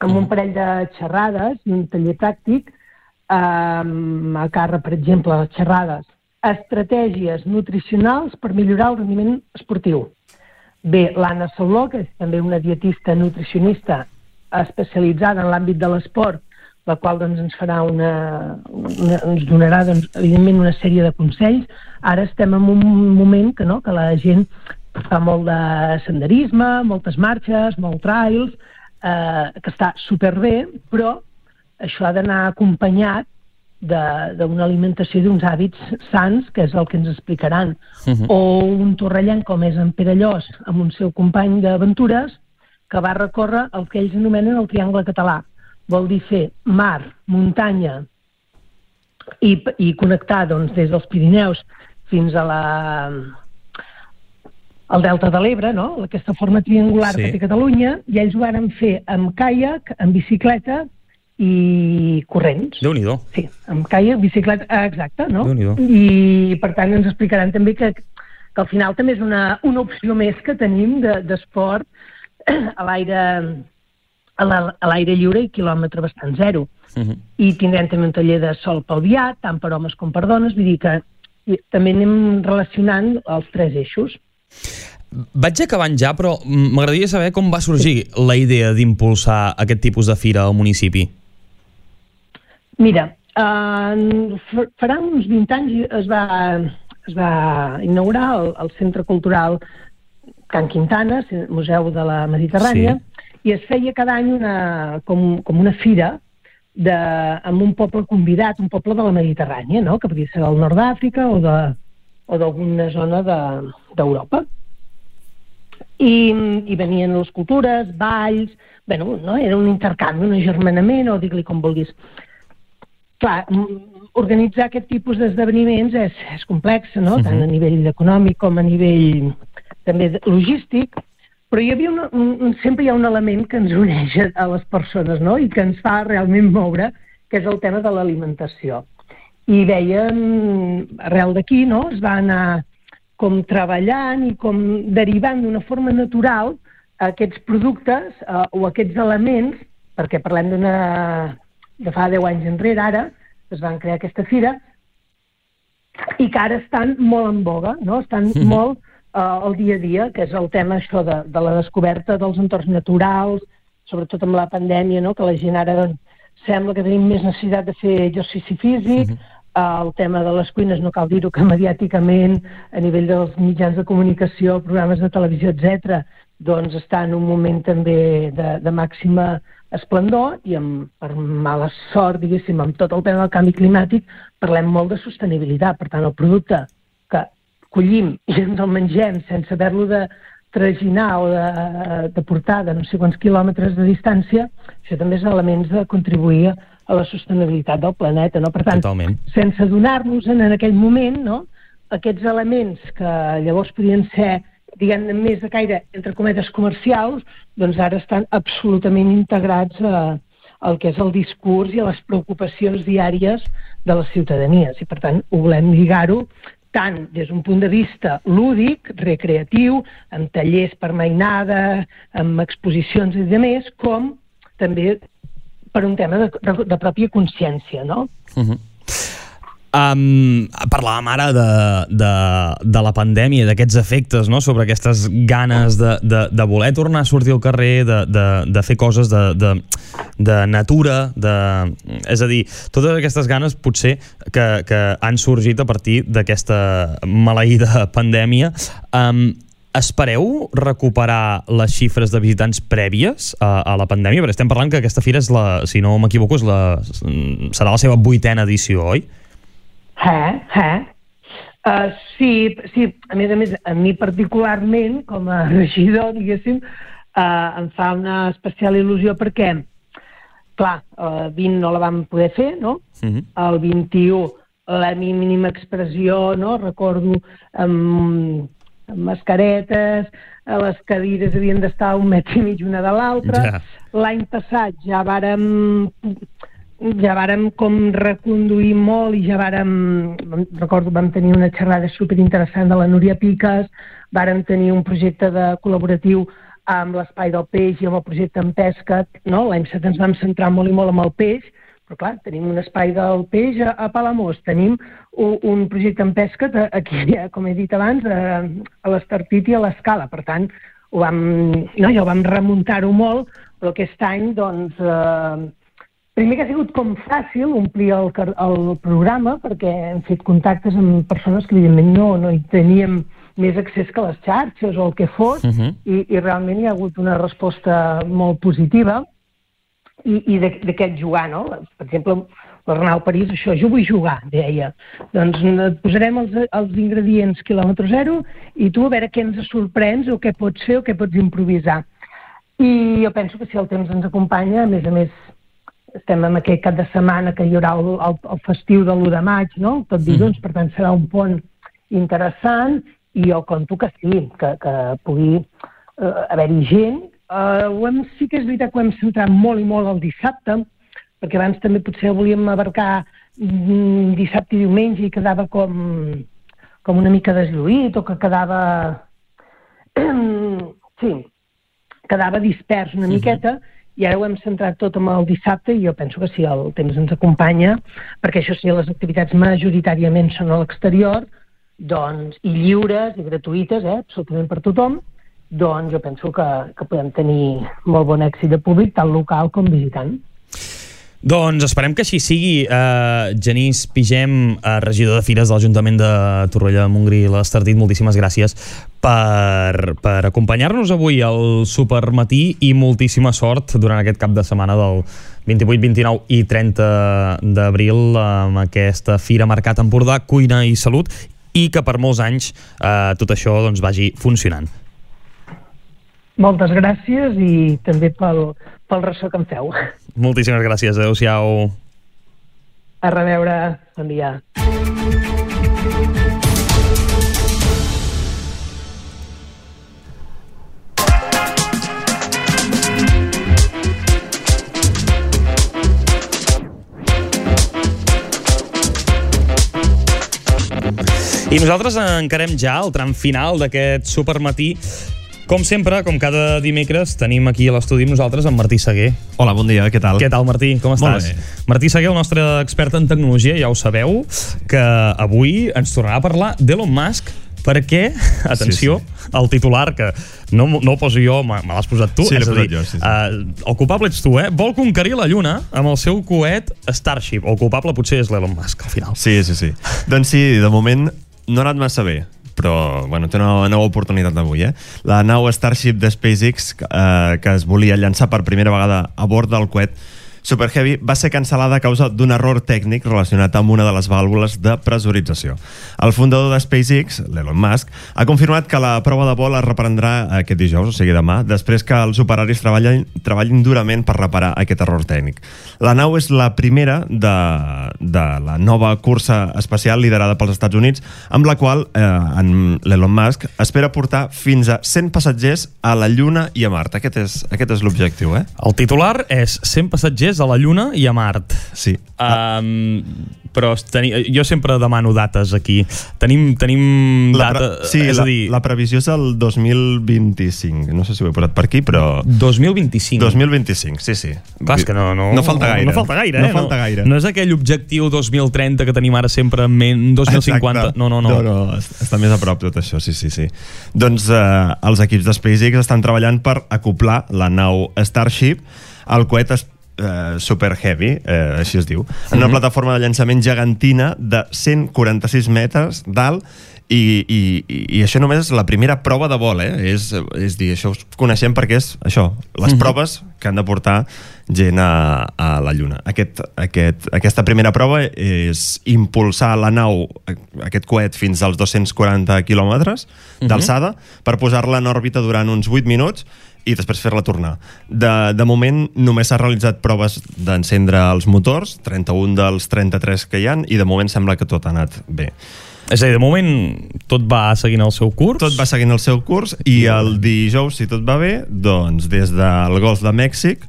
amb un parell de xerrades i un taller pràctic, eh, a càrrec, per exemple, xerrades, estratègies nutricionals per millorar el rendiment esportiu. Bé, l'Anna Saló, que és també una dietista nutricionista especialitzada en l'àmbit de l'esport, la qual doncs, ens farà una, una, ens donarà doncs, evidentment una sèrie de consells. Ara estem en un moment que, no, que la gent fa molt de senderisme, moltes marxes, molt trails, eh, que està superbé, però això ha d'anar acompanyat d'una alimentació i d'uns hàbits sants, que és el que ens explicaran. Mhm. O un torrellant com és en Pere Llos, amb un seu company d'aventures, que va recórrer el que ells anomenen el triangle català. Vol dir fer mar, muntanya i, i connectar doncs, des dels Pirineus fins a la, al Delta de l'Ebre, no? aquesta forma triangular Sí. que té Catalunya, i ells ho varen fer amb caiac, amb bicicleta i corrents. déu nhi Sí, amb caiac, bicicleta, ah, exacte, no? I per tant ens explicaran també que, que al final també és una, una opció més que tenim de- d'esport de, a l'aire a la- a l'aire lliure i quilòmetre bastant zero. I tindrem també un taller de sol pelvià, tant per homes com per dones, vull dir que també anem relacionant els tres eixos. Vaig acabant ja, però m'agradaria saber com va sorgir la idea d'impulsar aquest tipus de fira al municipi. Mira, eh, fa- farà uns 20 anys es va, es va inaugurar el, el Centre Cultural Can Quintana, Museu de la Mediterrània, i es feia cada any una, com, com una fira de, amb un poble convidat, un poble de la Mediterrània, no? que podia ser del nord d'Àfrica o de- o d'alguna zona de- d'Europa. I, I venien les cultures, balls, bueno, no? era un intercanvi, un agermanament, o digue-li com vulguis clar, organitzar aquest tipus d'esdeveniments és, és complex, no? Mhm. tant a nivell econòmic com a nivell també de- logístic, però hi havia un, un, sempre hi ha un element que ens uneix a, les persones no? i que ens fa realment moure, que és el tema de l'alimentació. I veiem, arrel d'aquí, no? es va anar com treballant i com derivant d'una forma natural aquests productes eh, o aquests elements, perquè parlem d'una de fa 10 anys enrere, ara, es van crear aquesta fira, i que ara estan molt en boga, no? estan Mhm. molt al dia a dia, que és el tema això de, de la descoberta dels entorns naturals, sobretot amb la pandèmia, no? que la gent ara doncs, sembla que tenim més necessitat de fer exercici físic, eh, el tema de les cuines no cal dir-ho que mediàticament a nivell dels mitjans de comunicació, programes de televisió, etc, doncs està en un moment també de, de màxima esplendor i amb, per mala sort, diguéssim, amb tot el tema del canvi climàtic, parlem molt de sostenibilitat. Per tant, el producte collim i ens el mengem sense haver-lo de traginar o de, de portar de no sé quants quilòmetres de distància, això també és elements de contribuir a la sostenibilitat del planeta. No? Per tant, Totalment. sense donar-nos en aquell moment no, aquests elements que llavors podien ser diguem més de caire, entre cometes, comercials, doncs ara estan absolutament integrats a, al que és el discurs i a les preocupacions diàries de les ciutadanies. I, per tant, ho volem lligar-ho tant des d'un punt de vista lúdic, recreatiu, amb tallers per mainada, amb exposicions i demés, com també per un tema de, de, pròpia consciència, no? Uh -huh. Um, parlàvem ara de, de, de la pandèmia, d'aquests efectes no? sobre aquestes ganes de, de, de voler tornar a sortir al carrer, de, de, de fer coses de, de, de natura, de, és a dir, totes aquestes ganes potser que, que han sorgit a partir d'aquesta maleïda pandèmia. Um, Espereu recuperar les xifres de visitants prèvies a, a la pandèmia? Perquè estem parlant que aquesta fira, és la, si no m'equivoco, la, serà la seva vuitena edició, oi? Eh, eh. Uh, sí, sí, a més a més, a mi particularment, com a regidor, diguéssim, uh, em fa una especial il·lusió perquè, clar, el 20 no la vam poder fer, no? Uh -huh. El 21 la mínima expressió, no? Recordo amb, amb mascaretes, a les cadires havien d'estar un metre i mig una de l'altra. Ja. L'any passat ja vàrem ja vàrem com reconduir molt i ja vàrem, recordo, vam tenir una xerrada superinteressant de la Núria Piques, vàrem tenir un projecte de col·laboratiu amb l'Espai del Peix i amb el projecte en pesca, no? l'any passat ens vam centrar molt i molt amb el peix, però clar, tenim un espai del peix a, a Palamós, tenim un, un projecte en pesca de, aquí, com he dit abans, a, a l'Estartit i a l'Escala, per tant, ho vam, no, ja ho vam remuntar-ho molt, però aquest any, doncs, eh, primer que ha sigut com fàcil omplir el, el programa perquè hem fet contactes amb persones que evidentment no, no hi teníem més accés que les xarxes o el que fos Mhm. i, i realment hi ha hagut una resposta molt positiva i, i de- d'aquest jugar, no? Per exemple, l'Arnau París, això, jo vull jugar, deia. Doncs et posarem els, els ingredients quilòmetre zero i tu a veure què ens sorprens o què pots fer o què pots improvisar. I jo penso que si el temps ens acompanya, a més a més, estem en aquest cap de setmana que hi haurà el, el, el festiu de l'1 de maig, no? Tot dilluns, mm. per tant serà un pont interessant i jo conto que sí, que, que pugui eh, haver-hi gent. Eh, ho hem, sí que és veritat que ho hem centrat molt i molt el dissabte, perquè abans també potser volíem abarcar mm, dissabte i diumenge i quedava com, com una mica deslluït o que quedava... sí, quedava dispers una miqueta i ara ho hem centrat tot amb el dissabte i jo penso que si el temps ens acompanya, perquè això sí, les activitats majoritàriament són a l'exterior, doncs, i lliures i gratuïtes, eh, absolutament per tothom, doncs jo penso que, que podem tenir molt bon èxit de públic, tant local com visitant. Doncs esperem que així sigui. Uh, Genís Pigem, uh, regidor de Fires de l'Ajuntament de Torroella de Montgrí i l'Estardit, moltíssimes gràcies per, per acompanyar-nos avui al Supermatí i moltíssima sort durant aquest cap de setmana del 28, 29 i 30 d'abril amb aquesta Fira Mercat Empordà, Cuina i Salut i que per molts anys eh, tot això doncs, vagi funcionant. Moltes gràcies i també pel, pel ressò que em feu. Moltíssimes gràcies, adeu-siau. A reveure, bon dia. I nosaltres encarem ja el tram final d'aquest supermatí com sempre, com cada dimecres, tenim aquí a l'estudi amb nosaltres en Martí Seguer. Hola, bon dia, què tal? Què tal, Martí? Com Molt estàs? bé. Martí Seguer, el nostre expert en tecnologia, ja ho sabeu, que avui ens tornarà a parlar d'Elon Musk perquè, atenció, sí, sí. el titular, que no, no el poso jo, me, me l'has posat tu, Sí, és a dir, jo, sí, sí. Uh, el culpable ets tu, eh? Vol conquerir la Lluna amb el seu coet Starship. El culpable potser és l'Elon Musk, al final. Sí, sí, sí. doncs sí, de moment no ha anat massa bé però bueno, té una nova oportunitat avui. Eh? La nau Starship de SpaceX, eh, que es volia llançar per primera vegada a bord del coet Super Heavy, va ser cancel·lada a causa d'un error tècnic relacionat amb una de les vàlvules de pressurització. El fundador de SpaceX, l'Elon Musk, ha confirmat que la prova de vol es reprendrà aquest dijous, o sigui demà, després que els operaris treballin, treballin durament per reparar aquest error tècnic. La nau és la primera de, de la nova cursa espacial liderada pels Estats Units, amb la qual eh, l'Elon Musk espera portar fins a 100 passatgers a la Lluna i a Mart. Aquest és, aquest és l'objectiu, eh? El titular és 100 passatgers a la Lluna i a Mart. Sí. Um, però teni, jo sempre demano dates aquí. Tenim, tenim La, data... sí, és la, a dir, la previsió és el 2025. No sé si ho he posat per aquí, però... 2025. 2025, sí, sí. Clar, és que no, no, no falta gaire. No falta gaire, no eh? falta gaire. No és aquell objectiu 2030 que tenim ara sempre en ment, 2050. Exacte. No, no, no. no, no est- està més a prop tot això, sí, sí, sí. Doncs eh, els equips de SpaceX estan treballant per acoplar la nau Starship al coet eh, Super Heavy, eh, així es diu, en una plataforma de llançament gegantina de 146 metres d'alt i, i, i això només és la primera prova de vol, eh? És, és dir, això us coneixem perquè és això, les Mhm. proves que han de portar gent a, a la Lluna. Aquest, aquest, aquesta primera prova és impulsar la nau, aquest coet, fins als 240 quilòmetres d'alçada per posar-la en òrbita durant uns 8 minuts i després fer-la tornar. De, de moment només s'ha realitzat proves d'encendre els motors, 31 dels 33 que hi han, i de moment sembla que tot ha anat bé. És a dir, de moment tot va seguint el seu curs. Tot va seguint el seu curs i el dijous, si tot va bé, doncs des del Golf de Mèxic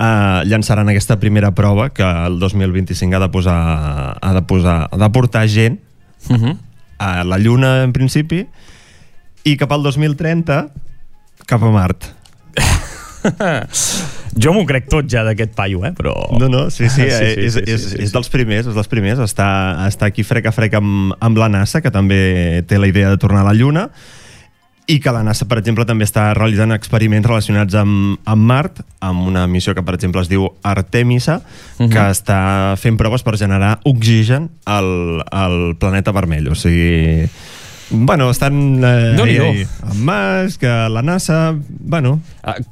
eh, llançaran aquesta primera prova que el 2025 ha de posar ha de, posar, ha de portar gent Uh -huh. a la Lluna en principi i cap al 2030 cap a Mart. Jo m'ho crec tot ja d'aquest paio, eh? Però... No, no, sí, sí, sí, sí, sí, és, sí, és, sí, sí, és dels primers, és dels primers. Està, està aquí frec a frec amb, amb la NASA, que també té la idea de tornar a la Lluna, i que la NASA, per exemple, també està realitzant experiments relacionats amb, amb Mart, amb una missió que, per exemple, es diu Artemisa, uh -huh. que està fent proves per generar oxigen al, al planeta vermell. O sigui, Bueno, estan eh, ahí, ahí. Amb Musk, eh, la NASA... Bueno,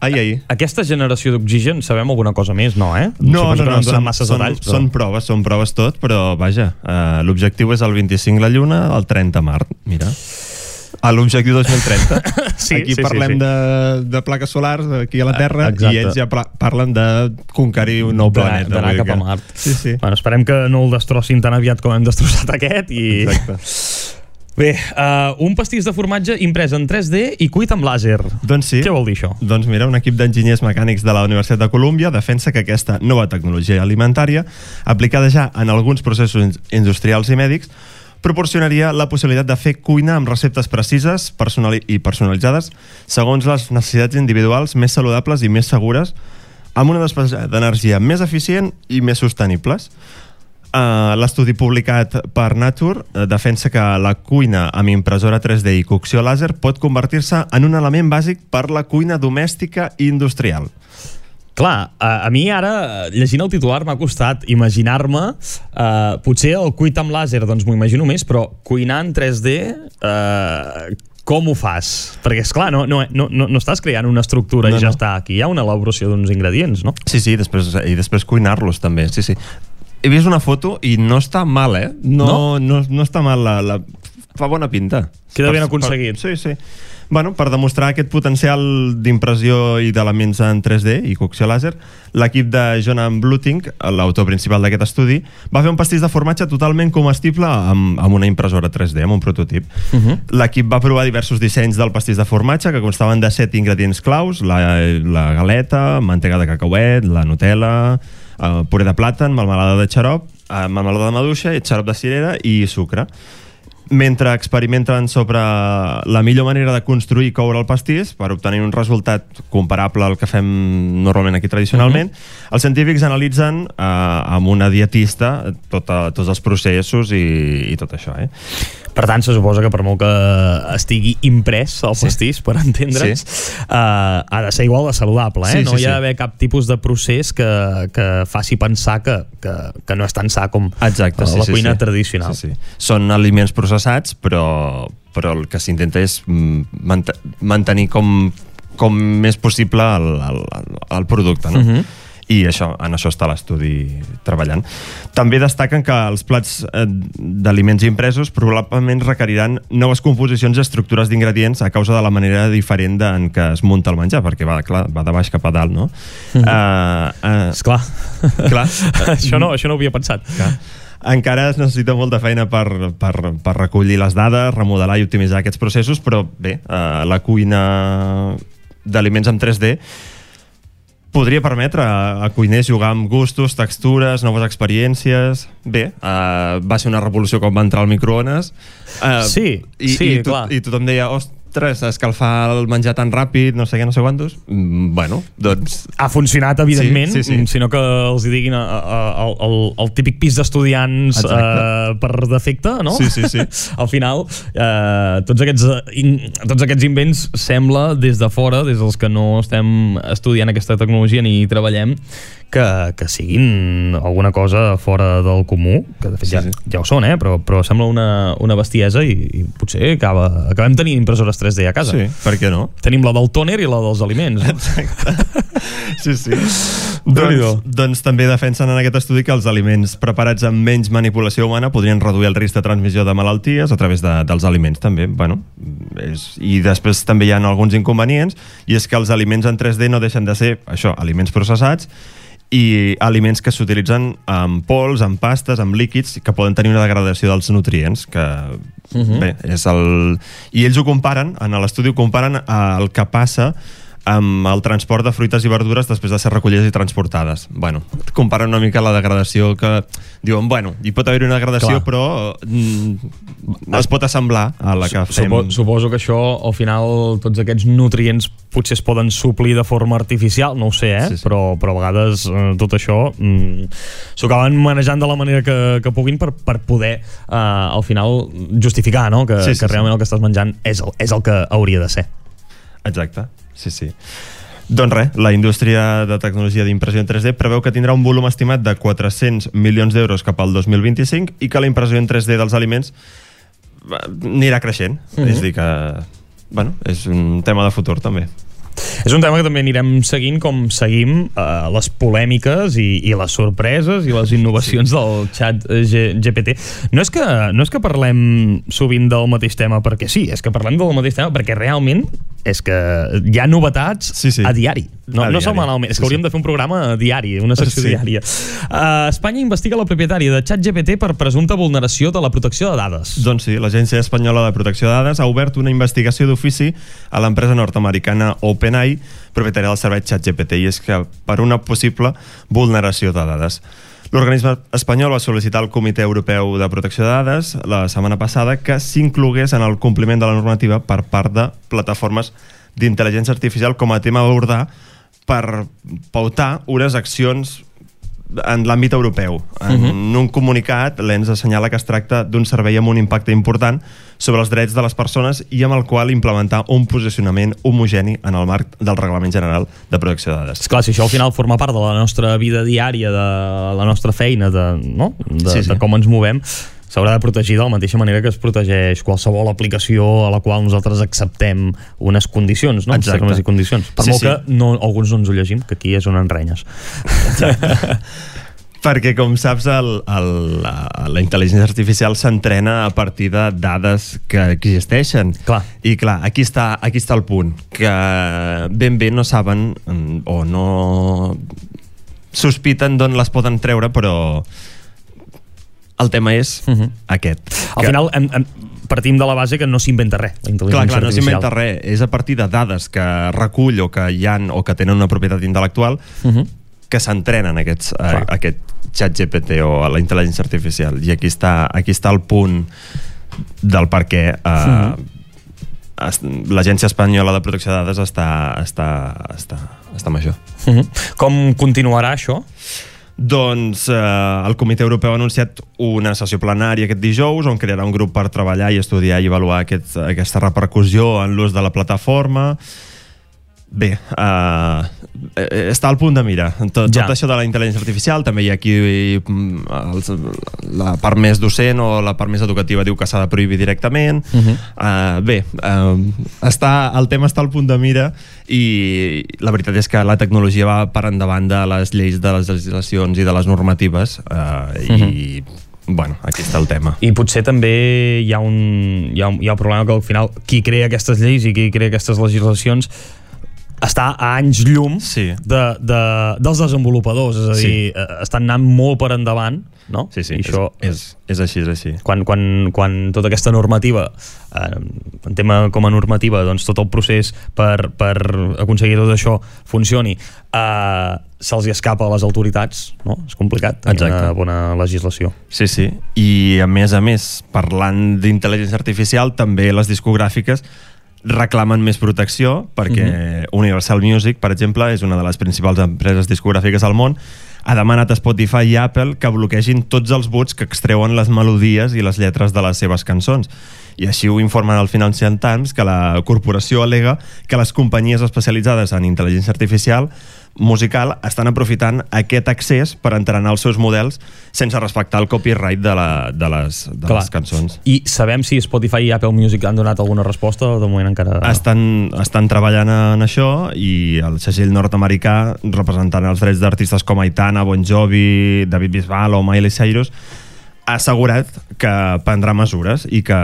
ahí, ahí. Aquesta generació d'oxigen, sabem alguna cosa més, no, eh? No, Suposo no, no, donen són, masses són, detalls, però... són proves, són proves tot, però vaja, eh, l'objectiu és el 25 la Lluna, el 30 Mart, mira. A l'objectiu 2030. Sí, aquí sí, sí, parlem sí. De, de plaques solars aquí a la Terra Ah, exacte. i ells ja parlen de conquerir un nou planeta. d'anar cap a Mart. Sí, sí. Bueno, esperem que no el destrossin tan aviat com hem destrossat aquest i... Exacte. Bé, uh, un pastís de formatge imprès en 3D i cuit amb làser. Doncs sí. Què vol dir això? Doncs mira, un equip d'enginyers mecànics de la Universitat de Colúmbia defensa que aquesta nova tecnologia alimentària, aplicada ja en alguns processos in- industrials i mèdics, proporcionaria la possibilitat de fer cuina amb receptes precises personali i personalitzades segons les necessitats individuals més saludables i més segures amb una despesa d'energia més eficient i més sostenibles. Uh, L'estudi publicat per Nature uh, defensa que la cuina amb impressora 3D i cocció làser pot convertir-se en un element bàsic per la cuina domèstica i industrial. Clar, a, a mi ara, llegint el titular, m'ha costat imaginar-me, eh, potser el cuit amb làser, doncs m'ho imagino més, però cuinar en 3D, eh, com ho fas? Perquè, és clar, no, no, no, no, no estàs creant una estructura No, i ja no. està. Aquí hi ha una elaboració d'uns ingredients, no? Sí, sí, després, i després cuinar-los també, sí, sí. He vist una foto i no està mal, eh? No, no, no, no està mal, la, la... fa bona pinta. Queda ben aconseguit. Per, sí, sí. Bueno, per demostrar aquest potencial d'impressió i d'elements en 3D i cocció làser, l'equip de Jonan Bluting, l'autor principal d'aquest estudi, va fer un pastís de formatge totalment comestible amb, amb una impressora 3D, amb un prototip. Uh -huh. L'equip va provar diversos dissenys del pastís de formatge que constaven de set ingredients claus, la, la galeta, mantega de cacauet, la Nutella, eh, puré de plàtan, melmelada de xarop, eh, melmelada de maduixa, xarop de cirera i sucre. Mentre experimenten sobre la millor manera de construir i coure el pastís per obtenir un resultat comparable al que fem normalment aquí tradicionalment, els científics analitzen eh, amb una dietista tota, tots els processos i, i tot això. Eh? Per tant, se suposa que per molt que estigui imprès el pastís, per entendre'ns, Sí. eh, ha de ser igual de saludable, eh? Sí, no sí, hi ha sí. d'haver cap tipus de procés que, que faci pensar que, que, que no és tan sa com Exacte, eh, sí, la sí, cuina sí. tradicional. Sí, sí. Són aliments processats, però, però el que s'intenta és mm, mant mantenir com, com més possible el, el, el producte, no? Mhm. I això, en això està l'estudi treballant. També destaquen que els plats eh, d'aliments impresos probablement requeriran noves composicions i estructures d'ingredients a causa de la manera diferent de, en què es munta el menjar, perquè va, clar, va de baix cap a dalt, no? Mhm. Uh, uh, Esclar. Clar. això, no, això no ho havia pensat. Clar. Encara es necessita molta feina per, per, per recollir les dades, remodelar i optimitzar aquests processos, però bé, eh, la cuina d'aliments en 3D podria permetre a, cuiners jugar amb gustos, textures, noves experiències... Bé, uh, va ser una revolució quan va entrar al microones. Uh, Sí, i, sí, i, clar. I tothom deia, ostres, escalfar el menjar tan ràpid, no sé què, no sé quantos. Mm, bueno, doncs... Ha funcionat, evidentment, Sí, sí, sí. sinó que els hi diguin a, a, a, el, el típic pis d'estudiants eh, per defecte, no? Sí, sí, sí. Al final, eh, tots, aquests, eh, in, tots aquests invents sembla, des de fora, des dels que no estem estudiant aquesta tecnologia ni treballem, que, que siguin alguna cosa fora del comú, que de fet ja, ja ho són, eh? però, però sembla una, una bestiesa i, i potser acaba, acabem tenint impressores 3D a casa. Sí, per què no? Tenim la del tòner i la dels aliments. No? Sí, sí. Déu-n'hi-do. doncs, doncs també defensen en aquest estudi que els aliments preparats amb menys manipulació humana podrien reduir el risc de transmissió de malalties a través de, dels aliments també. Bueno, és, I després també hi ha alguns inconvenients i és que els aliments en 3D no deixen de ser això, aliments processats i aliments que s'utilitzen amb pols, amb pastes, amb líquids que poden tenir una degradació dels nutrients que Mhm. bé, és el... i ells ho comparen, en l'estudi ho comparen al que passa amb el transport de fruites i verdures després de ser recollides i transportades. Bueno, comparen una mica la degradació que diuen, bueno, hi pot haver una degradació Clar. però mm, es pot assemblar a la que fem... Supo, suposo que això, al final, tots aquests nutrients potser es poden suplir de forma artificial, no ho sé, eh? Sí, sí. Però, però a vegades eh, tot això mm, s'ho acaben manejant de la manera que, que puguin per, per poder, eh, al final, justificar no? que, Sí, sí, que sí. realment el que estàs menjant és el, és el que hauria de ser. Exacte, sí, sí. Doncs res, la indústria de tecnologia d'impressió en 3D preveu que tindrà un volum estimat de 400 milions d'euros cap al 2025 i que la impressió en 3D dels aliments anirà creixent. Mm Mhm. És a dir que, bueno, és un tema de futur també. És un tema que també anirem seguint com seguim eh, les polèmiques i, i les sorpreses i les innovacions sí. del xat eh, G GPT. No és, que, no és que parlem sovint del mateix tema perquè sí, és que parlem del mateix tema perquè realment és que hi ha novetats sí, sí. a diari. No, A no diari. setmanalment, és Sí, que hauríem sí. de fer un programa diari, una secció Sí. diària. Uh, Espanya investiga la propietària de ChatGPT per presumpta vulneració de la protecció de dades. Doncs sí, l'Agència Espanyola de Protecció de Dades ha obert una investigació d'ofici a l'empresa nord-americana OpenAI, propietària del servei ChatGPT, i és que per una possible vulneració de dades. L'organisme espanyol va sol·licitar al Comitè Europeu de Protecció de Dades la setmana passada que s'inclogués en el compliment de la normativa per part de plataformes d'intel·ligència artificial com a tema a abordar per pautar unes accions en l'àmbit europeu. En Mhm. un comunicat, l'ENS assenyala que es tracta d'un servei amb un impacte important sobre els drets de les persones i amb el qual implementar un posicionament homogeni en el marc del Reglament General de Protecció de Dades. Esclar, si això al final forma part de la nostra vida diària, de la nostra feina, de, no? de, Sí, sí. de com ens movem, s'haurà de protegir de la mateixa manera que es protegeix qualsevol aplicació a la qual nosaltres acceptem unes condicions, no? Exacte. Termes i condicions. Per Sí, molt sí. que no, alguns no ens ho llegim, que aquí és on enrenyes. Perquè, com saps, el, el, la, la intel·ligència artificial s'entrena a partir de dades que existeixen. Clar. I clar, aquí està, aquí està el punt, que ben bé no saben mm, o no sospiten d'on les poden treure, però el tema és uh -huh. aquest. Al final, hem, hem, partim de la base que no s'inventa res, la intel·ligència Clar, clar, no artificial. s'inventa res. És a partir de dades que recull o que hi han o que tenen una propietat intel·lectual Uh -huh. que s'entrenen aquests, eh, aquest xat GPT o a la intel·ligència artificial. I aquí està, aquí està el punt del per què eh, es- l'Agència Espanyola de Protecció de Dades està, està, està, està amb això. Uh -huh. Com continuarà això? Doncs eh, el Comitè Europeu ha anunciat una sessió plenària aquest dijous on crearà un grup per treballar i estudiar i avaluar aquest, aquesta repercussió en l'ús de la plataforma. Bé, uh, està al punt de mira. Tot, Ja. tot això de la intel·ligència artificial, també hi ha aquí mm, els, la part més docent o la part més educativa diu que s'ha de prohibir directament. Uh -huh. Uh, bé, uh, està, el tema està al punt de mira i la veritat és que la tecnologia va per endavant de les lleis de les legislacions i de les normatives uh, i bueno, aquí està el tema. I potser també hi ha un, hi ha un, hi ha un problema que al final qui crea aquestes lleis i qui crea aquestes legislacions està a anys llum sí. de, de, dels desenvolupadors, és a dir, Sí. eh, estan anant molt per endavant, no? Sí, sí, I això, és, és així, és així. quan, quan, quan tota aquesta normativa, eh, en tema com a normativa, doncs tot el procés per, per aconseguir tot això funcioni, eh, se'ls escapa a les autoritats, no? És complicat tenir Exacte. una bona legislació. Sí, sí. I a més a més, parlant d'intel·ligència artificial, també les discogràfiques reclamen més protecció perquè Universal Music, per exemple, és una de les principals empreses discogràfiques al món ha demanat a Spotify i Apple que bloquegin tots els buts que extreuen les melodies i les lletres de les seves cançons. I així ho informen al Financial Times que la corporació alega que les companyies especialitzades en intel·ligència artificial musical estan aprofitant aquest accés per entrenar els seus models sense respectar el copyright de, la, de, les, de Clar. les cançons. I sabem si Spotify i Apple Music han donat alguna resposta o de moment encara... Estan, estan treballant en això i el segell nord-americà representant els drets d'artistes com Aitana, Bon Jovi, David Bisbal o Miley Cyrus ha assegurat que prendrà mesures i que,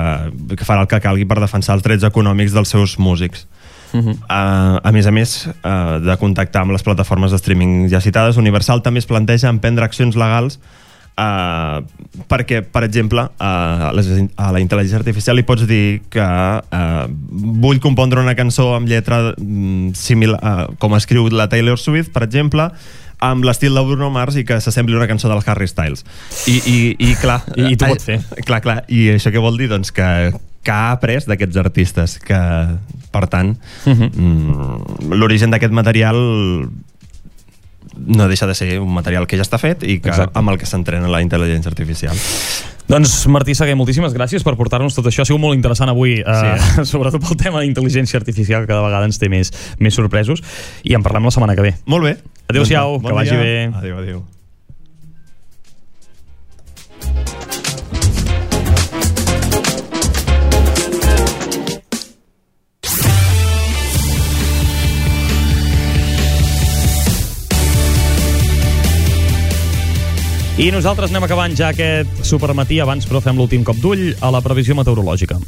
que farà el que calgui per defensar els drets econòmics dels seus músics. Uh -huh. Uh, a més a més uh, de contactar amb les plataformes de streaming ja citades, Universal també es planteja emprendre accions legals uh, perquè, per exemple, uh, a, les, a la intel·ligència artificial li pots dir que uh, vull compondre una cançó amb lletra mm, similar, uh, com escriu la Taylor Swift, per exemple, amb l'estil de Bruno Mars i que s'assembli una cançó del Harry Styles. I, i, i clar... I- i t'ho pot fer. Clar, clar. I això què vol dir? Doncs que, que ha après d'aquests artistes, que, per tant, Uh -huh. mm, l'origen d'aquest material no deixa de ser un material que ja està fet i que, Exacte. amb el que s'entrena la intel·ligència artificial. Doncs Martí Seguer, moltíssimes gràcies per portar-nos tot això. Ha sigut molt interessant avui, eh, Sí. sobretot pel tema d'intel·ligència artificial, que cada vegada ens té més, més sorpresos. I en parlem la setmana que ve. Molt bé. Adéu-siau, bon que vagi bé. Adéu, adéu. I nosaltres anem acabant ja aquest supermatí abans, però fem l'últim cop d'ull a la previsió meteorològica.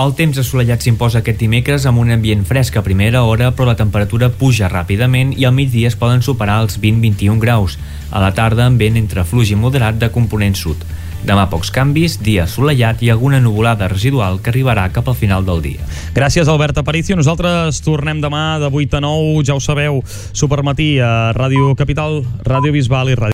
El temps assolellat s'imposa aquest dimecres amb un ambient fresc a primera hora, però la temperatura puja ràpidament i al migdia es poden superar els 20-21 graus. A la tarda, amb vent entre fluix i moderat de component sud. Demà pocs canvis, dia assolellat i alguna nuvolada residual que arribarà cap al final del dia. Gràcies, Albert Aparicio. Nosaltres tornem demà de 8 a 9, ja ho sabeu, supermatí a Ràdio Capital, Ràdio Bisbal i Ràdio